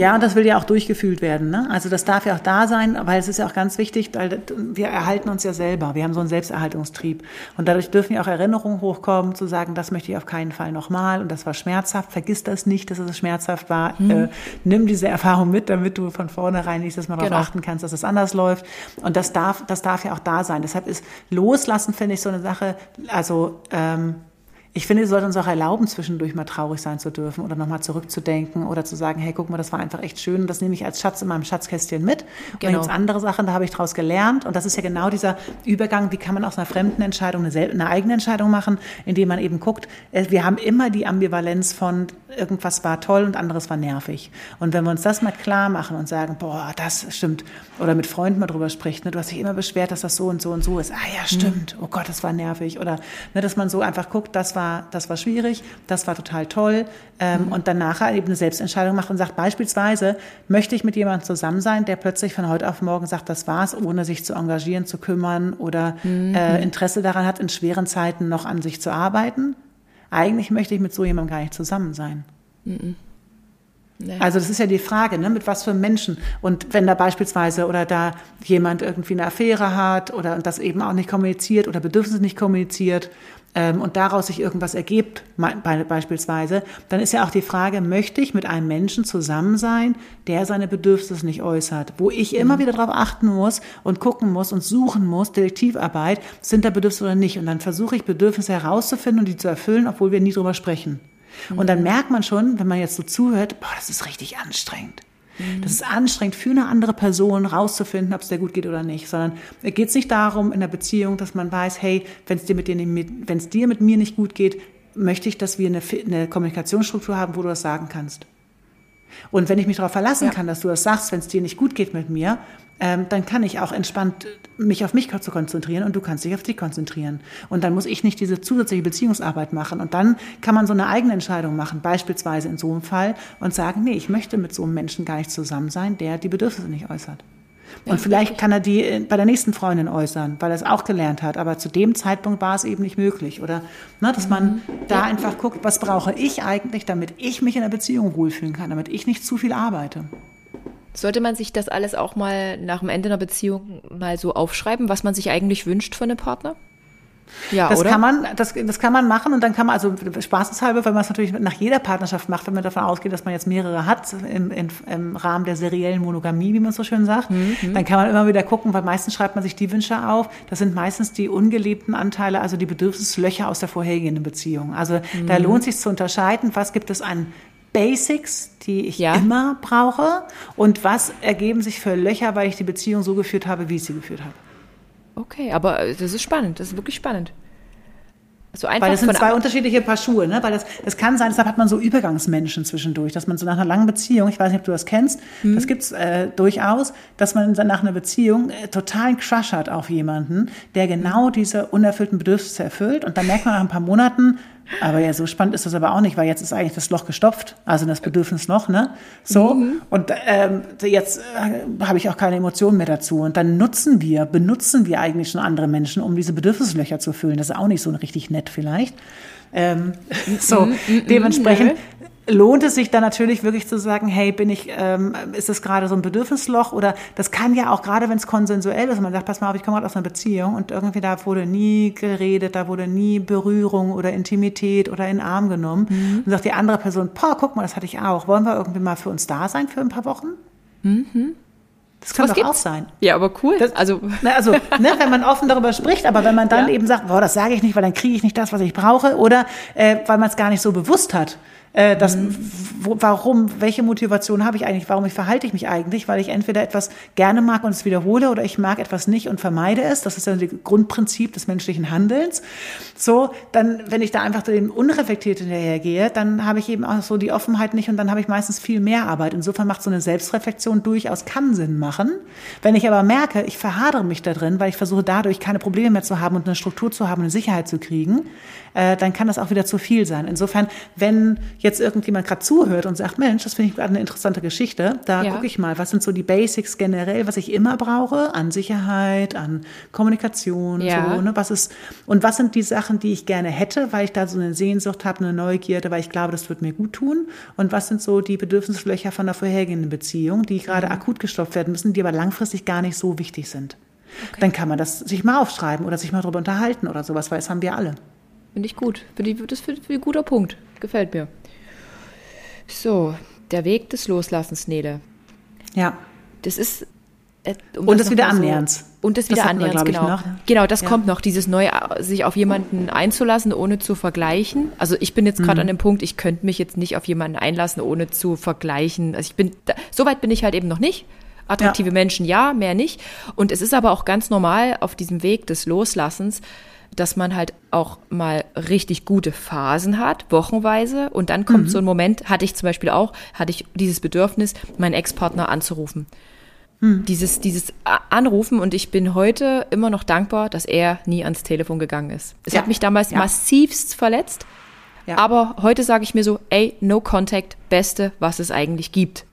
Ja, und das will ja auch durchgefühlt werden. Ne? Also das darf ja auch da sein, weil es ist ja auch ganz wichtig, weil wir erhalten uns ja selber. Wir haben so einen Selbsterhaltungstrieb. Und dadurch dürfen ja auch Erinnerungen hochkommen, zu sagen, das möchte ich auf keinen Fall nochmal und das war schmerzhaft. Vergiss das nicht, dass es schmerzhaft war. Mhm. Äh, nimm diese Erfahrung mit, damit du von vornherein nächstes Mal darauf genau. achten kannst, dass es anders läuft. Und das darf, das darf ja auch da sein. Deshalb ist Loslassen, finde ich, so eine Sache, also ähm, ich finde, wir sollten uns auch erlauben, zwischendurch mal traurig sein zu dürfen oder nochmal zurückzudenken oder zu sagen, hey, guck mal, das war einfach echt schön und das nehme ich als Schatz in meinem Schatzkästchen mit. Und genau. dann gibt andere Sachen, da habe ich daraus gelernt und das ist ja genau dieser Übergang, wie kann man aus einer fremden Entscheidung eine, eine eigene Entscheidung machen, indem man eben guckt, äh, wir haben immer die Ambivalenz von irgendwas war toll und anderes war nervig. Und wenn wir uns das mal klar machen und sagen, boah, das stimmt, oder mit Freunden mal drüber spricht, ne, du hast dich immer beschwert, dass das so und so und so ist. Ah ja, stimmt. Mhm. Oh Gott, das war nervig. Oder ne, dass man so einfach guckt, das war war, das war schwierig, das war total toll. Ähm, mhm. Und dann nachher eben eine Selbstentscheidung macht und sagt, beispielsweise, möchte ich mit jemandem zusammen sein, der plötzlich von heute auf morgen sagt, das war's, ohne sich zu engagieren, zu kümmern oder mhm. äh, Interesse daran hat, in schweren Zeiten noch an sich zu arbeiten. Eigentlich möchte ich mit so jemandem gar nicht zusammen sein. Mhm. Nee. Also das ist ja die Frage, ne, mit was für Menschen. Und wenn da beispielsweise oder da jemand irgendwie eine Affäre hat oder das eben auch nicht kommuniziert oder Bedürfnisse nicht kommuniziert ähm, und daraus sich irgendwas ergibt, beispielsweise, dann ist ja auch die Frage, möchte ich mit einem Menschen zusammen sein, der seine Bedürfnisse nicht äußert, wo ich immer mhm. wieder darauf achten muss und gucken muss und suchen muss, Detektivarbeit, sind da Bedürfnisse oder nicht. Und dann versuche ich Bedürfnisse herauszufinden und die zu erfüllen, obwohl wir nie drüber sprechen. Und dann mhm. merkt man schon, wenn man jetzt so zuhört, boah, das ist richtig anstrengend. Mhm. Das ist anstrengend für eine andere Person rauszufinden, ob es dir gut geht oder nicht, sondern es geht nicht darum in der Beziehung, dass man weiß, hey, wenn es dir mit dir nicht, wenn es dir mit mir nicht gut geht, möchte ich, dass wir eine, eine Kommunikationsstruktur haben, wo du das sagen kannst. Und wenn ich mich darauf verlassen ja. kann, dass du das sagst, wenn es dir nicht gut geht mit mir, ähm, dann kann ich auch entspannt mich auf mich zu konzentrieren und du kannst dich auf dich konzentrieren. Und dann muss ich nicht diese zusätzliche Beziehungsarbeit machen. Und dann kann man so eine eigene Entscheidung machen, beispielsweise in so einem Fall, und sagen, nee, ich möchte mit so einem Menschen gar nicht zusammen sein, der die Bedürfnisse nicht äußert. Und ja, vielleicht kann er die bei der nächsten Freundin äußern, weil er es auch gelernt hat. Aber zu dem Zeitpunkt war es eben nicht möglich. Oder ne, dass man mhm. da einfach guckt, was brauche ich eigentlich, damit ich mich in der Beziehung wohlfühlen kann, damit ich nicht zu viel arbeite. Sollte man sich das alles auch mal nach dem Ende einer Beziehung mal so aufschreiben, was man sich eigentlich wünscht von einem Partner? Ja, das oder? kann man, das, das kann man machen und dann kann man, also spaßeshalber, weil man es natürlich nach jeder Partnerschaft macht, wenn man davon ausgeht, dass man jetzt mehrere hat, im, im, im Rahmen der seriellen Monogamie, wie man so schön sagt, mhm. dann kann man immer wieder gucken, weil meistens schreibt man sich die Wünsche auf. Das sind meistens die ungelebten Anteile, also die Bedürfnislöcher aus der vorhergehenden Beziehung. Also mhm. da lohnt sich zu unterscheiden, was gibt es an Basics, die ich ja. immer brauche und was ergeben sich für Löcher, weil ich die Beziehung so geführt habe, wie ich sie geführt habe. Okay, aber das ist spannend, das ist wirklich spannend. Einfach Weil das sind zwei unterschiedliche Paar Schuhe, ne? Weil das, das kann sein, deshalb hat man so Übergangsmenschen zwischendurch, dass man so nach einer langen Beziehung, ich weiß nicht, ob du das kennst, mhm. das gibt's äh, durchaus, dass man dann nach einer Beziehung äh, totalen Crush hat auf jemanden, der genau mhm. diese unerfüllten Bedürfnisse erfüllt und dann merkt man nach ein paar Monaten, aber ja, so spannend ist das aber auch nicht, weil jetzt ist eigentlich das Loch gestopft, also das Bedürfnisloch, ne? So. Mhm. Und ähm, jetzt äh, habe ich auch keine Emotionen mehr dazu. Und dann nutzen wir, benutzen wir eigentlich schon andere Menschen, um diese Bedürfnislöcher zu füllen. Das ist auch nicht so richtig nett vielleicht. Ähm, so, mm, mm, dementsprechend lohnt es sich dann natürlich wirklich zu sagen, hey, bin ich, ähm, ist das gerade so ein Bedürfnisloch oder das kann ja auch gerade, wenn es konsensuell ist, und man sagt, pass mal auf, ich komme gerade aus einer Beziehung und irgendwie da wurde nie geredet, da wurde nie Berührung oder Intimität oder in den Arm genommen mhm. und sagt die andere Person, boah, guck mal, das hatte ich auch, wollen wir irgendwie mal für uns da sein für ein paar Wochen? Mhm. Das kann Was doch gibt's? auch sein. Ja, aber cool. Das, also, ne, also ne, wenn man offen darüber spricht, aber wenn man dann ja. eben sagt, boah, das sage ich nicht, weil dann kriege ich nicht das, was ich brauche, oder äh, weil man es gar nicht so bewusst hat, äh, das, mhm. wo, warum, welche Motivation habe ich eigentlich? Warum ich verhalte ich mich eigentlich? Weil ich entweder etwas gerne mag und es wiederhole oder ich mag etwas nicht und vermeide es. Das ist ja das Grundprinzip des menschlichen Handelns. So, dann, wenn ich da einfach dem unreflektiert hinterhergehe, dann habe ich eben auch so die Offenheit nicht und dann habe ich meistens viel mehr Arbeit. Insofern macht so eine Selbstreflexion durchaus kann Sinn machen. Wenn ich aber merke, ich verhadere mich da drin, weil ich versuche dadurch keine Probleme mehr zu haben und eine Struktur zu haben, eine Sicherheit zu kriegen, äh, dann kann das auch wieder zu viel sein. Insofern, wenn jetzt irgendjemand gerade zuhört und sagt, Mensch, das finde ich gerade eine interessante Geschichte, da ja. gucke ich mal, was sind so die Basics generell, was ich immer brauche an Sicherheit, an Kommunikation, ja. so, ne, was ist, und was sind die Sachen, die ich gerne hätte, weil ich da so eine Sehnsucht habe, eine Neugierde, weil ich glaube, das wird mir gut tun, und was sind so die Bedürfnislöcher von der vorhergehenden Beziehung, die gerade mhm. akut gestopft werden müssen, die aber langfristig gar nicht so wichtig sind. Okay. Dann kann man das sich mal aufschreiben oder sich mal darüber unterhalten oder sowas, weil das haben wir alle. Finde ich gut. Finde ich, das ist ein guter Punkt. Gefällt mir. So, der Weg des Loslassens, Nele. Ja. Das ist. Äh, um und das, das wieder annäherns. So, und das wieder annäherns, genau. Noch. Genau, das ja. kommt noch, dieses neue, sich auf jemanden einzulassen, ohne zu vergleichen. Also ich bin jetzt gerade mhm. an dem Punkt, ich könnte mich jetzt nicht auf jemanden einlassen, ohne zu vergleichen. Also ich bin, da, so weit bin ich halt eben noch nicht. Attraktive ja. Menschen ja, mehr nicht. Und es ist aber auch ganz normal auf diesem Weg des Loslassens, dass man halt auch mal richtig gute Phasen hat, wochenweise. Und dann kommt mhm. so ein Moment, hatte ich zum Beispiel auch, hatte ich dieses Bedürfnis, meinen Ex-Partner anzurufen. Mhm. Dieses, dieses Anrufen und ich bin heute immer noch dankbar, dass er nie ans Telefon gegangen ist. Es ja. hat mich damals ja. massivst verletzt. Ja. Aber heute sage ich mir so, ey, no contact, beste, was es eigentlich gibt.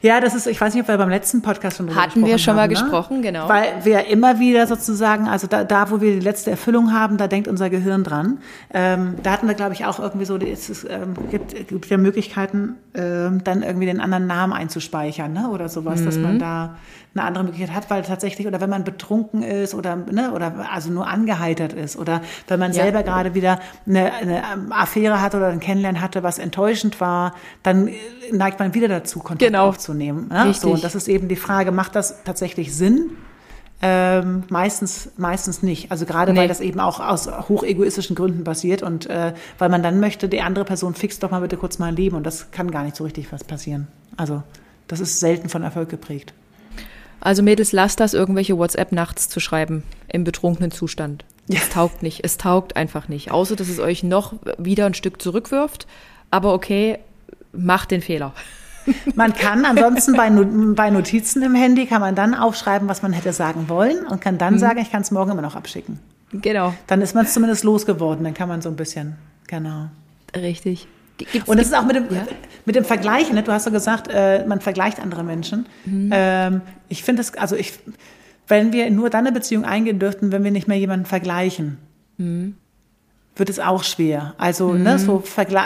Ja, das ist, ich weiß nicht, ob wir beim letzten Podcast schon drüber Hatten wir schon haben, mal ne? gesprochen, genau. Weil wir immer wieder sozusagen, also da, da, wo wir die letzte Erfüllung haben, da denkt unser Gehirn dran. Ähm, da hatten wir, glaube ich, auch irgendwie so, es ist, ähm, gibt, gibt ja Möglichkeiten, ähm, dann irgendwie den anderen Namen einzuspeichern, ne? Oder sowas, mhm. dass man mhm. da eine andere Möglichkeit hat, weil tatsächlich, oder wenn man betrunken ist oder, ne, oder also nur angeheitert ist oder wenn man ja. selber gerade wieder eine, eine Affäre hatte oder ein Kennenlernen hatte, was enttäuschend war, dann neigt man wieder dazu, Kontakt genau. aufzunehmen. Ne? Richtig. So, und das ist eben die Frage, macht das tatsächlich Sinn? Ähm, meistens, meistens nicht. Also gerade nee. weil das eben auch aus hochegoistischen Gründen passiert und äh, weil man dann möchte, die andere Person fixt doch mal bitte kurz mal Leben und das kann gar nicht so richtig was passieren. Also das ist selten von Erfolg geprägt. Also Mädels, lasst das, irgendwelche WhatsApp nachts zu schreiben im betrunkenen Zustand. Ja. Es taugt nicht. Es taugt einfach nicht. Außer, dass es euch noch wieder ein Stück zurückwirft. Aber okay, macht den Fehler. Man kann ansonsten bei, bei, Notizen im Handy kann man dann aufschreiben, was man hätte sagen wollen und kann dann mhm. sagen, ich kann es morgen immer noch abschicken. Genau. Dann ist man es zumindest losgeworden. Dann kann man so ein bisschen, genau. Richtig. Gibt's, und das ist auch mit dem, ja? mit dem Vergleichen. Ne? Du hast ja gesagt, äh, man vergleicht andere Menschen. Mhm. Ähm, ich finde das, also ich, wenn wir nur dann eine Beziehung eingehen dürften, wenn wir nicht mehr jemanden vergleichen. Mhm wird es auch schwer. Also, ne, mhm. ne, so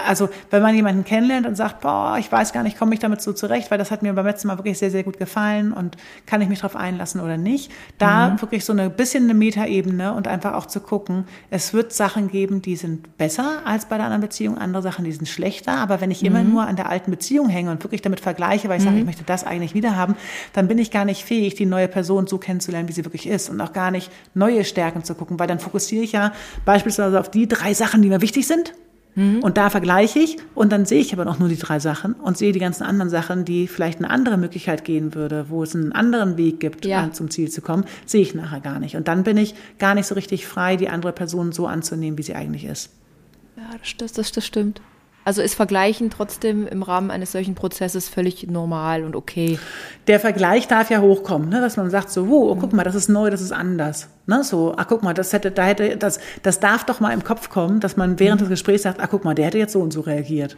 also wenn man jemanden kennenlernt und sagt, boah, ich weiß gar nicht, komme ich damit so zurecht, weil das hat mir beim letzten Mal wirklich sehr, sehr gut gefallen und kann ich mich darauf einlassen oder nicht. Da mhm. wirklich so eine bisschen eine Metaebene und einfach auch zu gucken, es wird Sachen geben, die sind besser als bei der anderen Beziehung, andere Sachen, die sind schlechter. Aber wenn ich mhm. immer nur an der alten Beziehung hänge und wirklich damit vergleiche, weil ich sage, mhm. ich möchte das eigentlich wieder haben, dann bin ich gar nicht fähig, die neue Person so kennenzulernen, wie sie wirklich ist und auch gar nicht neue Stärken zu gucken, weil dann fokussiere ich ja beispielsweise auf die drei Sachen, die mir wichtig sind. Mhm. Und da vergleiche ich und dann sehe ich aber noch nur die drei Sachen und sehe die ganzen anderen Sachen, die vielleicht eine andere Möglichkeit gehen würde, wo es einen anderen Weg gibt, ja. zum Ziel zu kommen, sehe ich nachher gar nicht. Und dann bin ich gar nicht so richtig frei, die andere Person so anzunehmen, wie sie eigentlich ist. Ja, das, das, das stimmt. Also ist Vergleichen trotzdem im Rahmen eines solchen Prozesses völlig normal und okay. Der Vergleich darf ja hochkommen, ne? dass man sagt so, oh, guck mal, das ist neu, das ist anders. Ne? So, ach guck mal, das hätte, da hätte, das, das darf doch mal im Kopf kommen, dass man während des Gesprächs sagt, ach guck mal, der hätte jetzt so und so reagiert.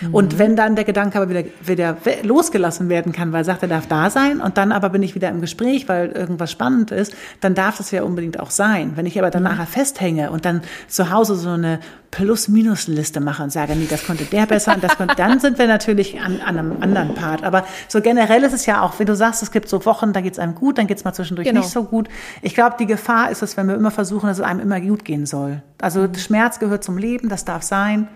Mhm. Und wenn dann der Gedanke aber wieder, wieder losgelassen werden kann, weil er sagt, er darf da sein und dann aber bin ich wieder im Gespräch, weil irgendwas spannend ist, dann darf das ja unbedingt auch sein. Wenn ich aber dann mhm. nachher festhänge und dann zu Hause so eine Plus-Minus-Liste mache und sage, nee, das konnte der besser und das konnte, dann sind wir natürlich an, an einem anderen Part. Aber so generell ist es ja auch, wie du sagst, es gibt so Wochen, da geht es einem gut, dann geht es mal zwischendurch genau. nicht so gut. Ich glaube, die Gefahr ist es, wenn wir immer versuchen, dass es einem immer gut gehen soll. Also mhm. Schmerz gehört zum Leben, das darf sein.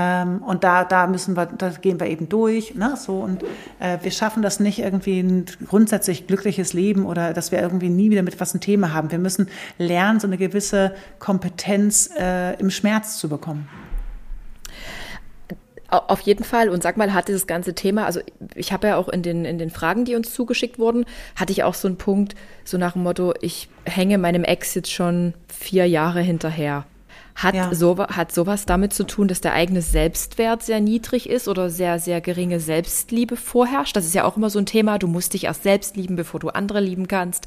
Ähm, und da, da müssen wir, da gehen wir eben durch. Ne? So, und äh, wir schaffen das nicht irgendwie ein grundsätzlich glückliches Leben oder dass wir irgendwie nie wieder mit was ein Thema haben. Wir müssen lernen, so eine gewisse Kompetenz äh, im Schmerz zu bekommen. Auf jeden Fall. Und sag mal, hat dieses ganze Thema, also ich habe ja auch in den, in den Fragen, die uns zugeschickt wurden, hatte ich auch so einen Punkt, so nach dem Motto, ich hänge meinem Ex jetzt schon vier Jahre hinterher. Hat, ja. so, hat sowas damit zu tun, dass der eigene Selbstwert sehr niedrig ist oder sehr, sehr geringe Selbstliebe vorherrscht? Das ist ja auch immer so ein Thema. Du musst dich erst selbst lieben, bevor du andere lieben kannst.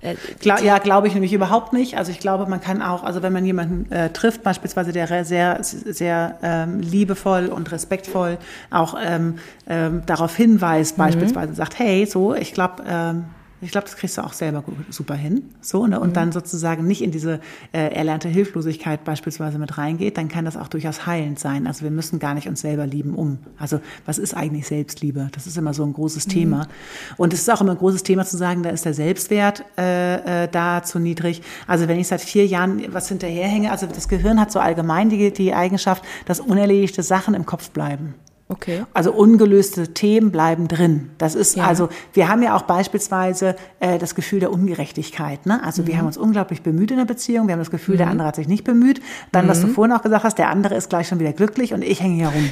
Äh, Gla ja, glaube ich nämlich überhaupt nicht. Also ich glaube, man kann auch, also wenn man jemanden äh, trifft, beispielsweise der sehr, sehr ähm, liebevoll und respektvoll auch ähm, ähm, darauf hinweist, mhm. beispielsweise sagt, hey, so, ich glaube, ähm, ich glaube, das kriegst du auch selber super hin. So, ne? Und mhm. dann sozusagen nicht in diese äh, erlernte Hilflosigkeit beispielsweise mit reingeht, dann kann das auch durchaus heilend sein. Also wir müssen gar nicht uns selber lieben um. Also was ist eigentlich Selbstliebe? Das ist immer so ein großes mhm. Thema. Und es ist auch immer ein großes Thema zu sagen, da ist der Selbstwert äh, äh, da zu niedrig. Also wenn ich seit vier Jahren was hinterherhänge, also das Gehirn hat so allgemein die, die Eigenschaft, dass unerledigte Sachen im Kopf bleiben. Okay. Also ungelöste Themen bleiben drin. Das ist ja. also, wir haben ja auch beispielsweise äh, das Gefühl der Ungerechtigkeit. Ne? Also mhm. wir haben uns unglaublich bemüht in der Beziehung, wir haben das Gefühl, mhm. der andere hat sich nicht bemüht. Dann, mhm. was du mhm. vorhin auch gesagt hast, der andere ist gleich schon wieder glücklich und ich hänge hier rum.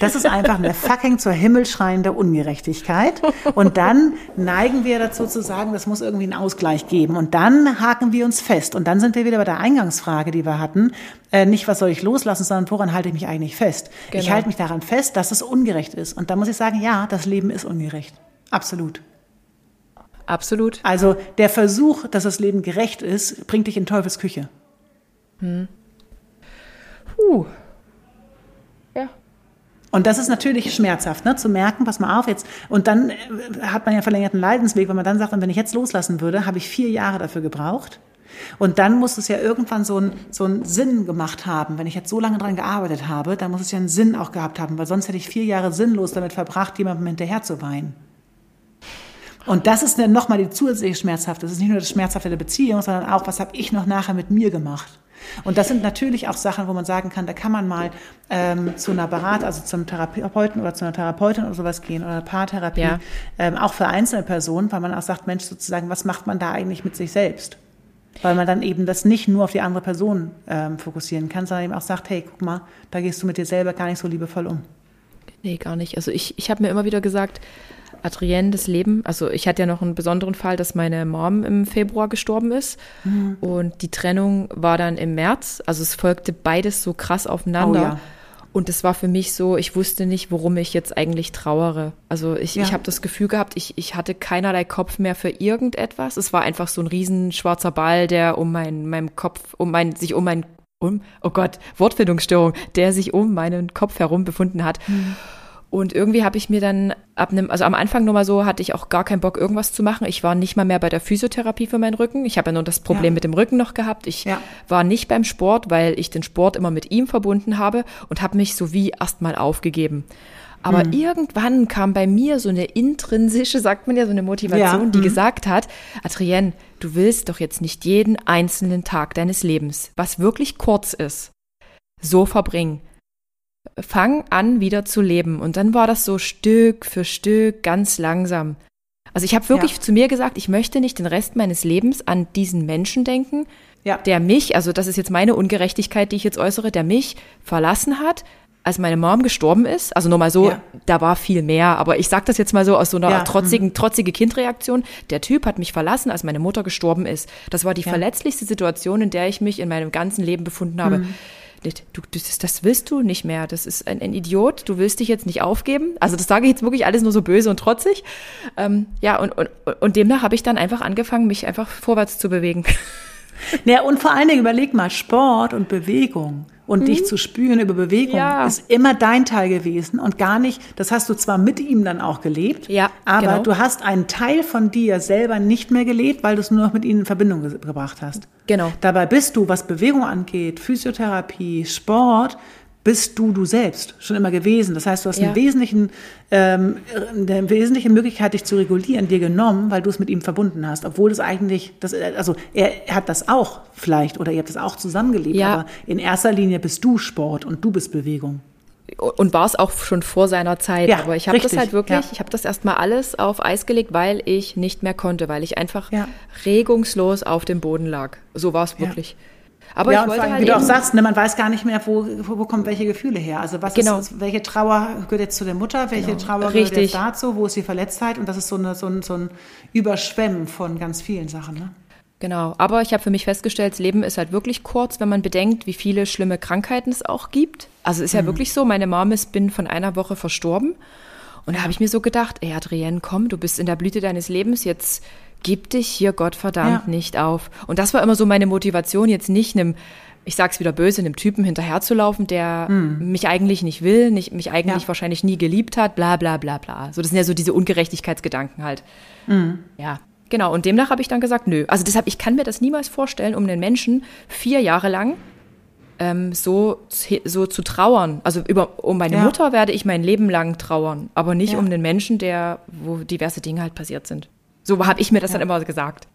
Das ist einfach eine fucking zur Himmel schreiende Ungerechtigkeit. Und dann neigen wir dazu zu sagen, das muss irgendwie einen Ausgleich geben. Und dann haken wir uns fest. Und dann sind wir wieder bei der Eingangsfrage, die wir hatten. Äh, nicht, was soll ich loslassen, sondern woran halte ich mich eigentlich fest? Genau. Ich halte mich daran fest, dass es ungerecht ist. Und da muss ich sagen, ja, das Leben ist ungerecht. Absolut. Absolut. Also der Versuch, dass das Leben gerecht ist, bringt dich in Teufels Küche. Hm. Puh. Ja. Und das ist natürlich schmerzhaft, ne, zu merken, pass mal auf jetzt. Und dann äh, hat man ja verlängerten Leidensweg, wenn man dann sagt, wenn ich jetzt loslassen würde, habe ich vier Jahre dafür gebraucht. Und dann muss es ja irgendwann so einen so einen Sinn gemacht haben. Wenn ich jetzt so lange dran gearbeitet habe, dann muss es ja einen Sinn auch gehabt haben, weil sonst hätte ich vier Jahre sinnlos damit verbracht, jemandem hinterher zu weinen. Und das ist dann nochmal die zusätzliche Schmerzhafte. Das ist nicht nur das Schmerzhafte der Beziehung, sondern auch, was habe ich noch nachher mit mir gemacht. Und das sind natürlich auch Sachen, wo man sagen kann, da kann man mal ähm, zu einer Berat, also zum Therapeuten oder zu einer Therapeutin oder sowas gehen oder Paartherapie, ja. ähm, auch für einzelne Personen, weil man auch sagt, Mensch, sozusagen, was macht man da eigentlich mit sich selbst? Weil man dann eben das nicht nur auf die andere Person ähm, fokussieren kann, sondern eben auch sagt, hey, guck mal, da gehst du mit dir selber gar nicht so liebevoll um. Nee, gar nicht. Also ich, ich habe mir immer wieder gesagt, Adrienne, das Leben, also ich hatte ja noch einen besonderen Fall, dass meine Mom im Februar gestorben ist mhm. und die Trennung war dann im März, also es folgte beides so krass aufeinander. Oh, ja. Und das war für mich so, ich wusste nicht, worum ich jetzt eigentlich trauere. Also ich, ja. ich habe das Gefühl gehabt, ich, ich hatte keinerlei Kopf mehr für irgendetwas. Es war einfach so ein riesen schwarzer Ball, der um mein, meinem Kopf, um mein, sich um mein, um, oh Gott, Wortfindungsstörung, der sich um meinen Kopf herum befunden hat. Mhm. Und irgendwie habe ich mir dann ab einem, also am Anfang nur mal so, hatte ich auch gar keinen Bock, irgendwas zu machen. Ich war nicht mal mehr bei der Physiotherapie für meinen Rücken. Ich habe ja nur das Problem ja. mit dem Rücken noch gehabt. Ich ja. war nicht beim Sport, weil ich den Sport immer mit ihm verbunden habe und habe mich so wie erstmal aufgegeben. Aber hm. irgendwann kam bei mir so eine intrinsische, sagt man ja, so eine Motivation, ja. die hm. gesagt hat, Adrienne, du willst doch jetzt nicht jeden einzelnen Tag deines Lebens, was wirklich kurz ist, so verbringen fang an, wieder zu leben. Und dann war das so Stück für Stück, ganz langsam. Also ich habe wirklich ja. zu mir gesagt, ich möchte nicht den Rest meines Lebens an diesen Menschen denken, ja. der mich, also das ist jetzt meine Ungerechtigkeit, die ich jetzt äußere, der mich verlassen hat, als meine Mom gestorben ist. Also nur mal so, ja. da war viel mehr, aber ich sage das jetzt mal so aus so einer ja. trotzigen, mhm. trotzige Kindreaktion. Der Typ hat mich verlassen, als meine Mutter gestorben ist. Das war die verletzlichste Situation, in der ich mich in meinem ganzen Leben befunden habe. Mhm du, das, das willst du nicht mehr. Das ist ein, ein, Idiot. Du willst dich jetzt nicht aufgeben. Also das sage ich jetzt wirklich alles nur so böse und trotzig. Ähm, ja, und, und, und demnach habe ich dann einfach angefangen, mich einfach vorwärts zu bewegen. Ja, und vor allen Dingen überleg mal, Sport und Bewegung und mhm. dich zu spüren über Bewegung ja. ist immer dein Teil gewesen und gar nicht, das hast du zwar mit ihm dann auch gelebt, ja, aber genau. du hast einen Teil von dir selber nicht mehr gelebt, weil du es nur noch mit ihnen in Verbindung ge gebracht hast. Genau. Dabei bist du, was Bewegung angeht, Physiotherapie, Sport, bist du du selbst schon immer gewesen. Das heißt, du hast ja. einen wesentlichen, ähm, eine wesentliche Möglichkeit, dich zu regulieren, dir genommen, weil du es mit ihm verbunden hast. Obwohl es eigentlich, das, also er, hat das auch vielleicht oder ihr habt das auch zusammengelebt, ja. aber in erster Linie bist du Sport und du bist Bewegung. Und war es auch schon vor seiner Zeit. Ja, aber ich habe das halt wirklich, ja. ich habe das erstmal alles auf Eis gelegt, weil ich nicht mehr konnte, weil ich einfach regungslos auf dem Boden lag. So war es wirklich. Aber ja, ich wollte halt wie du auch sagst, ne, man weiß gar nicht mehr, wo, wo, wo kommen welche Gefühle her. Also was genau. ist, welche Trauer gehört jetzt zu der Mutter, welche genau. Trauer Richtig. gehört jetzt dazu, wo ist die Verletztheit? Und das ist so, eine, so, ein, so ein Überschwemmen von ganz vielen Sachen. Ne? Genau, aber ich habe für mich festgestellt, das Leben ist halt wirklich kurz, wenn man bedenkt, wie viele schlimme Krankheiten es auch gibt. Also es ist mhm. ja wirklich so, meine Mom ist bin von einer Woche verstorben. Und da habe ich mir so gedacht, ey Adrienne, komm, du bist in der Blüte deines Lebens, jetzt gib dich hier Gott verdammt ja. nicht auf. Und das war immer so meine Motivation, jetzt nicht einem, ich sag's wieder böse, einem Typen hinterherzulaufen, der hm. mich eigentlich nicht will, nicht, mich eigentlich ja. wahrscheinlich nie geliebt hat, bla bla bla bla. So, das sind ja so diese Ungerechtigkeitsgedanken halt. Hm. Ja. Genau, und demnach habe ich dann gesagt, nö. Also deshalb, ich kann mir das niemals vorstellen, um einen Menschen vier Jahre lang ähm, so, so zu trauern. Also über, um meine ja. Mutter werde ich mein Leben lang trauern, aber nicht um den Menschen, der, wo diverse Dinge halt passiert sind. So habe ich mir das ja. dann immer gesagt.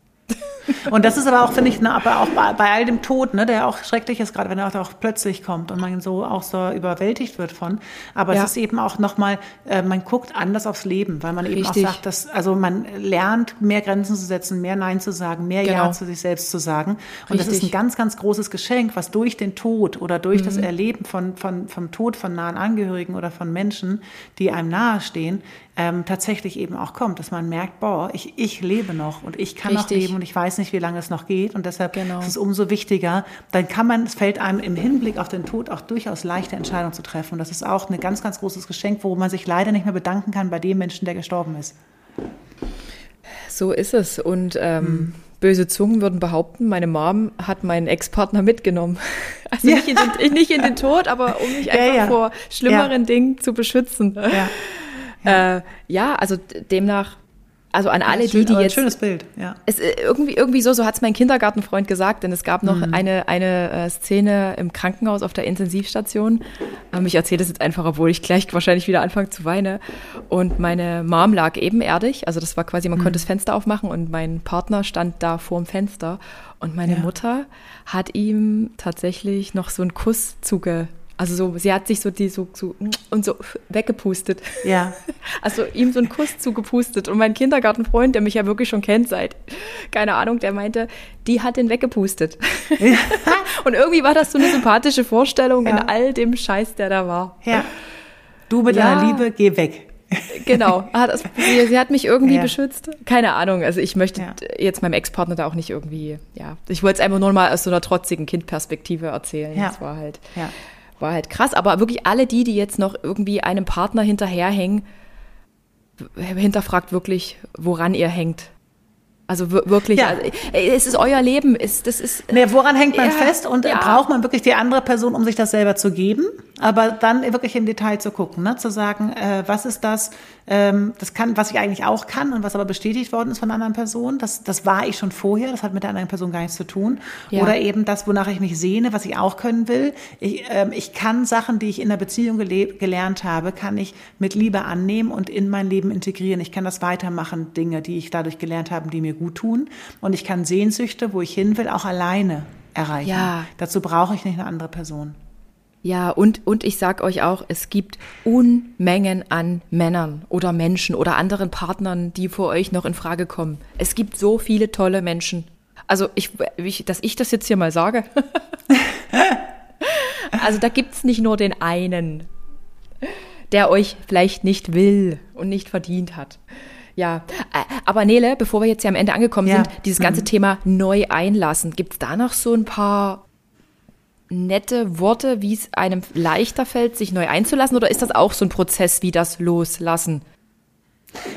Und das ist aber auch, finde ich, ne, aber auch bei, bei, all dem Tod, ne, der auch schrecklich ist, gerade wenn er auch plötzlich kommt und man so auch so überwältigt wird von. Aber ja. es ist eben auch nochmal, äh, man guckt anders aufs Leben, weil man eben Richtig. auch sagt, dass, also man lernt, mehr Grenzen zu setzen, mehr Nein zu sagen, mehr genau. Ja zu sich selbst zu sagen. Und Richtig. das ist ein ganz, ganz großes Geschenk, was durch den Tod oder durch mhm. das Erleben von, von, vom Tod von nahen Angehörigen oder von Menschen, die einem nahestehen, ähm, tatsächlich eben auch kommt, dass man merkt, boah, ich, ich lebe noch und ich kann Richtig. noch leben und ich weiß nicht, wie lange es noch geht und deshalb genau. ist es umso wichtiger, dann kann man, es fällt einem im Hinblick auf den Tod auch durchaus leichte Entscheidungen zu treffen und das ist auch ein ganz, ganz großes Geschenk, wo man sich leider nicht mehr bedanken kann bei dem Menschen, der gestorben ist. So ist es und ähm, hm. Böse Zungen würden behaupten, meine Mom hat meinen Ex-Partner mitgenommen. Also ja. nicht, in den, nicht in den Tod, aber um mich einfach ja, ja. vor schlimmeren Dingen zu beschützen. Ja. Ja, äh, ja also demnach also an alle schön, die, die jetzt. schönes Bild, ja. Es, äh, irgendwie, irgendwie so, so hat es mein Kindergartenfreund gesagt, denn es gab noch mhm. eine, eine äh, Szene im Krankenhaus auf der Intensivstation. Ähm, ich erzähle das jetzt einfach, obwohl ich gleich wahrscheinlich wieder anfange zu weinen. Und meine Mom lag ebenerdig, also das war quasi, man mhm. konnte das Fenster aufmachen und mein Partner stand da vorm Fenster. Und meine ja. Mutter hat ihm tatsächlich noch so einen Kuss zuge also so, sie hat sich so die so, so und so weggepustet. Ja. Also ihm so einen Kuss zugepustet. Und mein Kindergartenfreund, der mich ja wirklich schon kennt seit, keine Ahnung, der meinte, die hat den weggepustet. Ja. und irgendwie war das so eine sympathische Vorstellung ja. in all dem Scheiß, der da war. Ja. Du mit ja. deiner Liebe, geh weg. Genau, sie, sie, hat mich irgendwie ja. beschützt. Keine Ahnung, also ich möchte ja. jetzt meinem Ex-Partner da auch nicht irgendwie, ja, ich wollte es einfach nur mal aus so einer trotzigen Kindperspektive erzählen. Ja. Das war halt, ja. War halt krass. Aber wirklich alle die, die jetzt noch irgendwie einem Partner hinterherhängen, hinterfragt wirklich, woran ihr hängt. Also wirklich, ja. also, es ist euer Leben. Ist, das ist, nee, woran hängt man ja, fest und ja. braucht man wirklich die andere Person, um sich das selber zu geben? Aber dann wirklich im Detail zu gucken, ne? zu sagen, äh, was ist das, das kann, was ich eigentlich auch kann und was aber bestätigt worden ist von einer anderen Person. Das, das war ich schon vorher, das hat mit der anderen Person gar nichts zu tun. Ja. Oder eben das, wonach ich mich sehne, was ich auch können will. Ich, ähm, ich kann Sachen, die ich in der Beziehung gelernt habe, kann ich mit Liebe annehmen und in mein Leben integrieren. Ich kann das weitermachen, Dinge, die ich dadurch gelernt habe, die mir gut tun. Und ich kann Sehnsüchte, wo ich hin will, auch alleine erreichen. Ja. Dazu brauche ich nicht eine andere Person. Ja, und, und ich sag euch auch, es gibt Unmengen an Männern oder Menschen oder anderen Partnern, die vor euch noch in Frage kommen. Es gibt so viele tolle Menschen. Also, ich, ich dass ich das jetzt hier mal sage. also, da gibt's nicht nur den einen, der euch vielleicht nicht will und nicht verdient hat. Ja, äh, aber Nele, bevor wir jetzt hier am Ende angekommen ja. sind, dieses ganze mhm. Thema neu einlassen, gibt's da noch so ein paar nette Worte, wie es einem leichter fällt, sich neu einzulassen? Oder ist das auch so ein Prozess wie das Loslassen?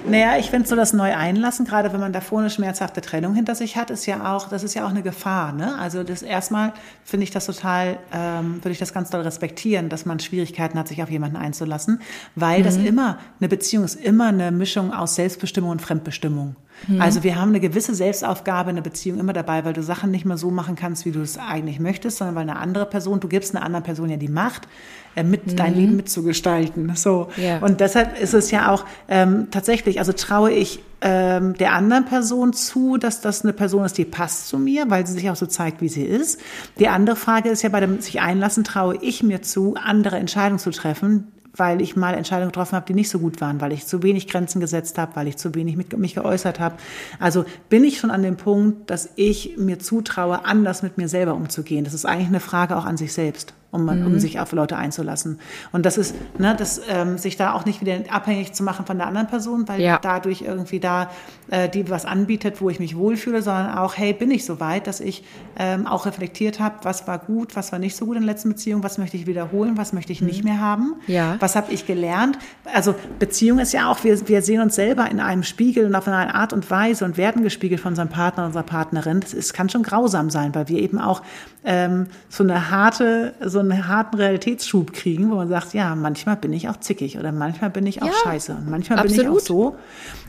Naja, ich finde so das neu einlassen, gerade wenn man davor eine schmerzhafte Trennung hinter sich hat, ist ja auch, das ist ja auch eine Gefahr. Ne? Also das erstmal finde ich das total, ähm, würde ich das ganz doll respektieren, dass man Schwierigkeiten hat, sich auf jemanden einzulassen, weil mhm. das immer, eine Beziehung ist immer eine Mischung aus Selbstbestimmung und Fremdbestimmung. Mhm. Also wir haben eine gewisse Selbstaufgabe in der Beziehung immer dabei, weil du Sachen nicht mehr so machen kannst, wie du es eigentlich möchtest, sondern weil eine andere Person, du gibst einer anderen Person ja die Macht, äh, mit mhm. dein Leben mitzugestalten. So. Ja. Und deshalb ist es ja auch ähm, tatsächlich, also traue ich ähm, der anderen Person zu, dass das eine Person ist, die passt zu mir, weil sie sich auch so zeigt, wie sie ist. Die andere Frage ist ja bei dem sich einlassen, traue ich mir zu, andere Entscheidungen zu treffen, weil ich mal Entscheidungen getroffen habe, die nicht so gut waren, weil ich zu wenig Grenzen gesetzt habe, weil ich zu wenig mit, mich geäußert habe. Also bin ich schon an dem Punkt, dass ich mir zutraue, anders mit mir selber umzugehen. Das ist eigentlich eine Frage auch an sich selbst um, mhm. um sich auf Leute einzulassen. Und das ist, ne, das, ähm, sich da auch nicht wieder abhängig zu machen von der anderen Person, weil ja. dadurch irgendwie da äh, die was anbietet, wo ich mich wohlfühle, sondern auch, hey, bin ich so weit, dass ich ähm, auch reflektiert habe, was war gut, was war nicht so gut in der letzten Beziehung, was möchte ich wiederholen, was möchte ich mhm. nicht mehr haben, ja. was habe ich gelernt. Also Beziehung ist ja auch, wir, wir sehen uns selber in einem Spiegel und auf eine Art und Weise und werden gespiegelt von unserem Partner, unserer Partnerin. Das ist, kann schon grausam sein, weil wir eben auch ähm, so eine harte, so einen harten Realitätsschub kriegen, wo man sagt, ja, manchmal bin ich auch zickig oder manchmal bin ich auch ja, scheiße und manchmal absolut. bin ich auch so.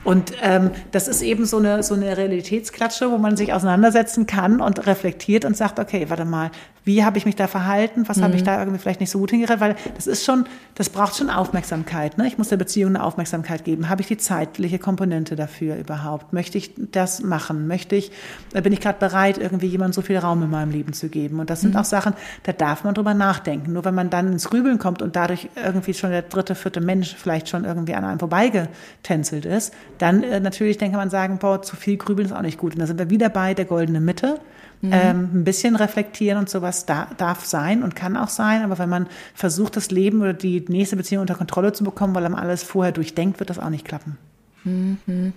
Und ähm, das ist eben so eine, so eine Realitätsklatsche, wo man sich auseinandersetzen kann und reflektiert und sagt, okay, warte mal, wie habe ich mich da verhalten, was mhm. habe ich mhm. da irgendwie vielleicht nicht so gut hingerettet, weil das ist schon, das braucht schon Aufmerksamkeit. Ne? Ich muss der Beziehung eine Aufmerksamkeit geben. Habe ich die zeitliche Komponente dafür überhaupt? Möchte ich das machen? Möchte ich, äh, bin ich gerade bereit, irgendwie jemandem so viel Raum in meinem Leben zu geben? Und das sind mhm. auch Sachen, da darf man drüber nachdenken. Nur wenn man dann ins Grübeln kommt und dadurch irgendwie schon der dritte, vierte Mensch vielleicht schon irgendwie an einem vorbeigetänzelt ist, dann äh, natürlich denke man sagen, boah, zu viel Grübeln ist auch nicht gut. Und da sind wir wieder bei der goldenen Mitte. Mhm. Ähm, ein bisschen reflektieren und sowas da, darf sein und kann auch sein, aber wenn man versucht, das Leben oder die nächste Beziehung unter Kontrolle zu bekommen, weil man alles vorher durchdenkt, wird das auch nicht klappen. Mhm.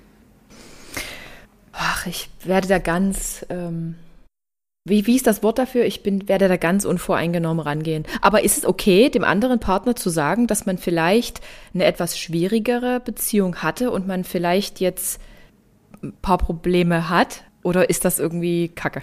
Ach, ich werde da ganz, ähm, wie, wie ist das Wort dafür? Ich bin, werde da ganz unvoreingenommen rangehen. Aber ist es okay, dem anderen Partner zu sagen, dass man vielleicht eine etwas schwierigere Beziehung hatte und man vielleicht jetzt ein paar Probleme hat? Oder ist das irgendwie Kacke?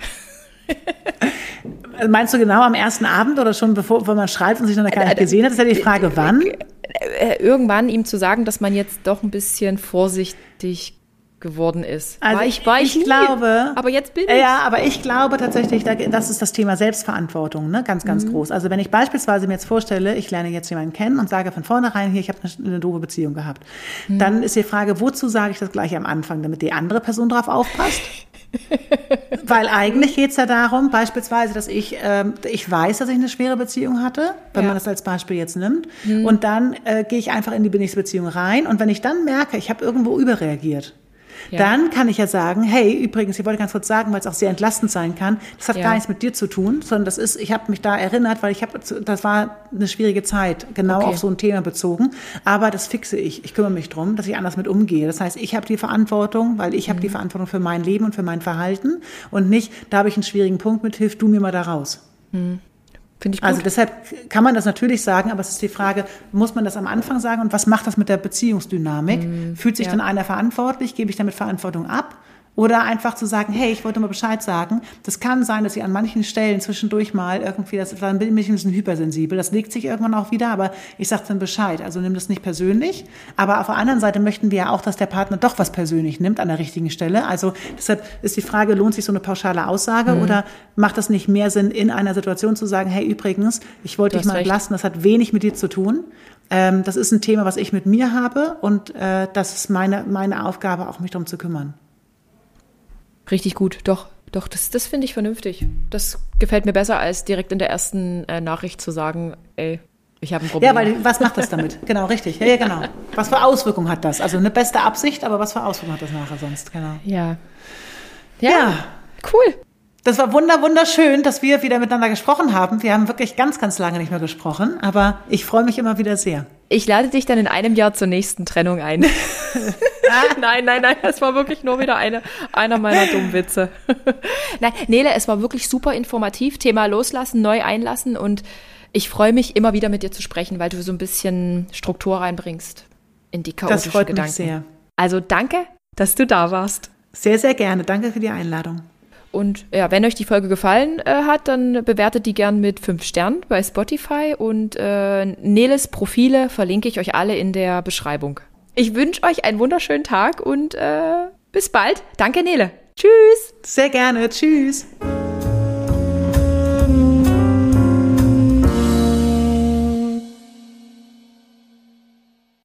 Meinst du genau am ersten Abend oder schon bevor wenn man schreibt und sich noch gar nicht gesehen hat? Das ist ja die Frage, wann? Äh, irgendwann ihm zu sagen, dass man jetzt doch ein bisschen vorsichtig geworden ist. Also war ich, war ich, ich glaube, aber jetzt bin ich. Ja, aber ich glaube tatsächlich, das ist das Thema Selbstverantwortung, ne? ganz, ganz mhm. groß. Also wenn ich beispielsweise mir jetzt vorstelle, ich lerne jetzt jemanden kennen und sage von vornherein, hier, ich habe eine, eine doofe Beziehung gehabt, mhm. dann ist die Frage, wozu sage ich das gleich am Anfang, damit die andere Person drauf aufpasst? Weil eigentlich geht es ja darum, beispielsweise, dass ich, ähm, ich weiß, dass ich eine schwere Beziehung hatte, wenn ja. man das als Beispiel jetzt nimmt. Mhm. Und dann äh, gehe ich einfach in die Beziehung rein. Und wenn ich dann merke, ich habe irgendwo überreagiert, ja. Dann kann ich ja sagen, hey, übrigens, ich wollte ganz kurz sagen, weil es auch sehr entlastend sein kann, das hat ja. gar nichts mit dir zu tun, sondern das ist, ich habe mich da erinnert, weil ich habe, das war eine schwierige Zeit, genau okay. auf so ein Thema bezogen. Aber das fixe ich. Ich kümmere mich drum, dass ich anders mit umgehe. Das heißt, ich habe die Verantwortung, weil ich mhm. habe die Verantwortung für mein Leben und für mein Verhalten und nicht, da habe ich einen schwierigen Punkt mit, hilf du mir mal da raus. Mhm. Finde ich gut. Also deshalb kann man das natürlich sagen, aber es ist die Frage, muss man das am Anfang sagen und was macht das mit der Beziehungsdynamik? Mhm. Fühlt sich ja. dann einer verantwortlich? Gebe ich damit Verantwortung ab? Oder einfach zu sagen, hey, ich wollte mal Bescheid sagen. Das kann sein, dass ich an manchen Stellen zwischendurch mal irgendwie, das, dann bin ich ein bisschen hypersensibel. Das legt sich irgendwann auch wieder, aber ich sage dann Bescheid. Also nimm das nicht persönlich. Aber auf der anderen Seite möchten wir ja auch, dass der Partner doch was persönlich nimmt an der richtigen Stelle. Also deshalb ist die Frage, lohnt sich so eine pauschale Aussage mhm. oder macht das nicht mehr Sinn, in einer Situation zu sagen, hey, übrigens, ich wollte dich mal entlasten, das hat wenig mit dir zu tun. Ähm, das ist ein Thema, was ich mit mir habe und äh, das ist meine, meine Aufgabe, auch mich darum zu kümmern. Richtig gut, doch. Doch, das, das finde ich vernünftig. Das gefällt mir besser, als direkt in der ersten äh, Nachricht zu sagen, ey, ich habe ein Problem. Ja, weil was macht das damit? genau, richtig. Ja, ja, genau. Was für Auswirkungen hat das? Also eine beste Absicht, aber was für Auswirkungen hat das nachher sonst? Genau. Ja. Ja, ja. cool. Das war wunder wunderschön, dass wir wieder miteinander gesprochen haben. Wir haben wirklich ganz, ganz lange nicht mehr gesprochen, aber ich freue mich immer wieder sehr. Ich lade dich dann in einem Jahr zur nächsten Trennung ein. nein, nein, nein, es war wirklich nur wieder eine, einer meiner dummen Witze. nein, Nele, es war wirklich super informativ. Thema loslassen, neu einlassen und ich freue mich immer wieder mit dir zu sprechen, weil du so ein bisschen Struktur reinbringst in die chaotischen das freut Gedanken. Mich sehr. Also danke, dass du da warst. Sehr, sehr gerne. Danke für die Einladung. Und ja, wenn euch die Folge gefallen äh, hat, dann bewertet die gern mit fünf Sternen bei Spotify und äh, Neles Profile verlinke ich euch alle in der Beschreibung. Ich wünsche euch einen wunderschönen Tag und äh, bis bald. Danke, Nele. Tschüss. Sehr gerne. Tschüss.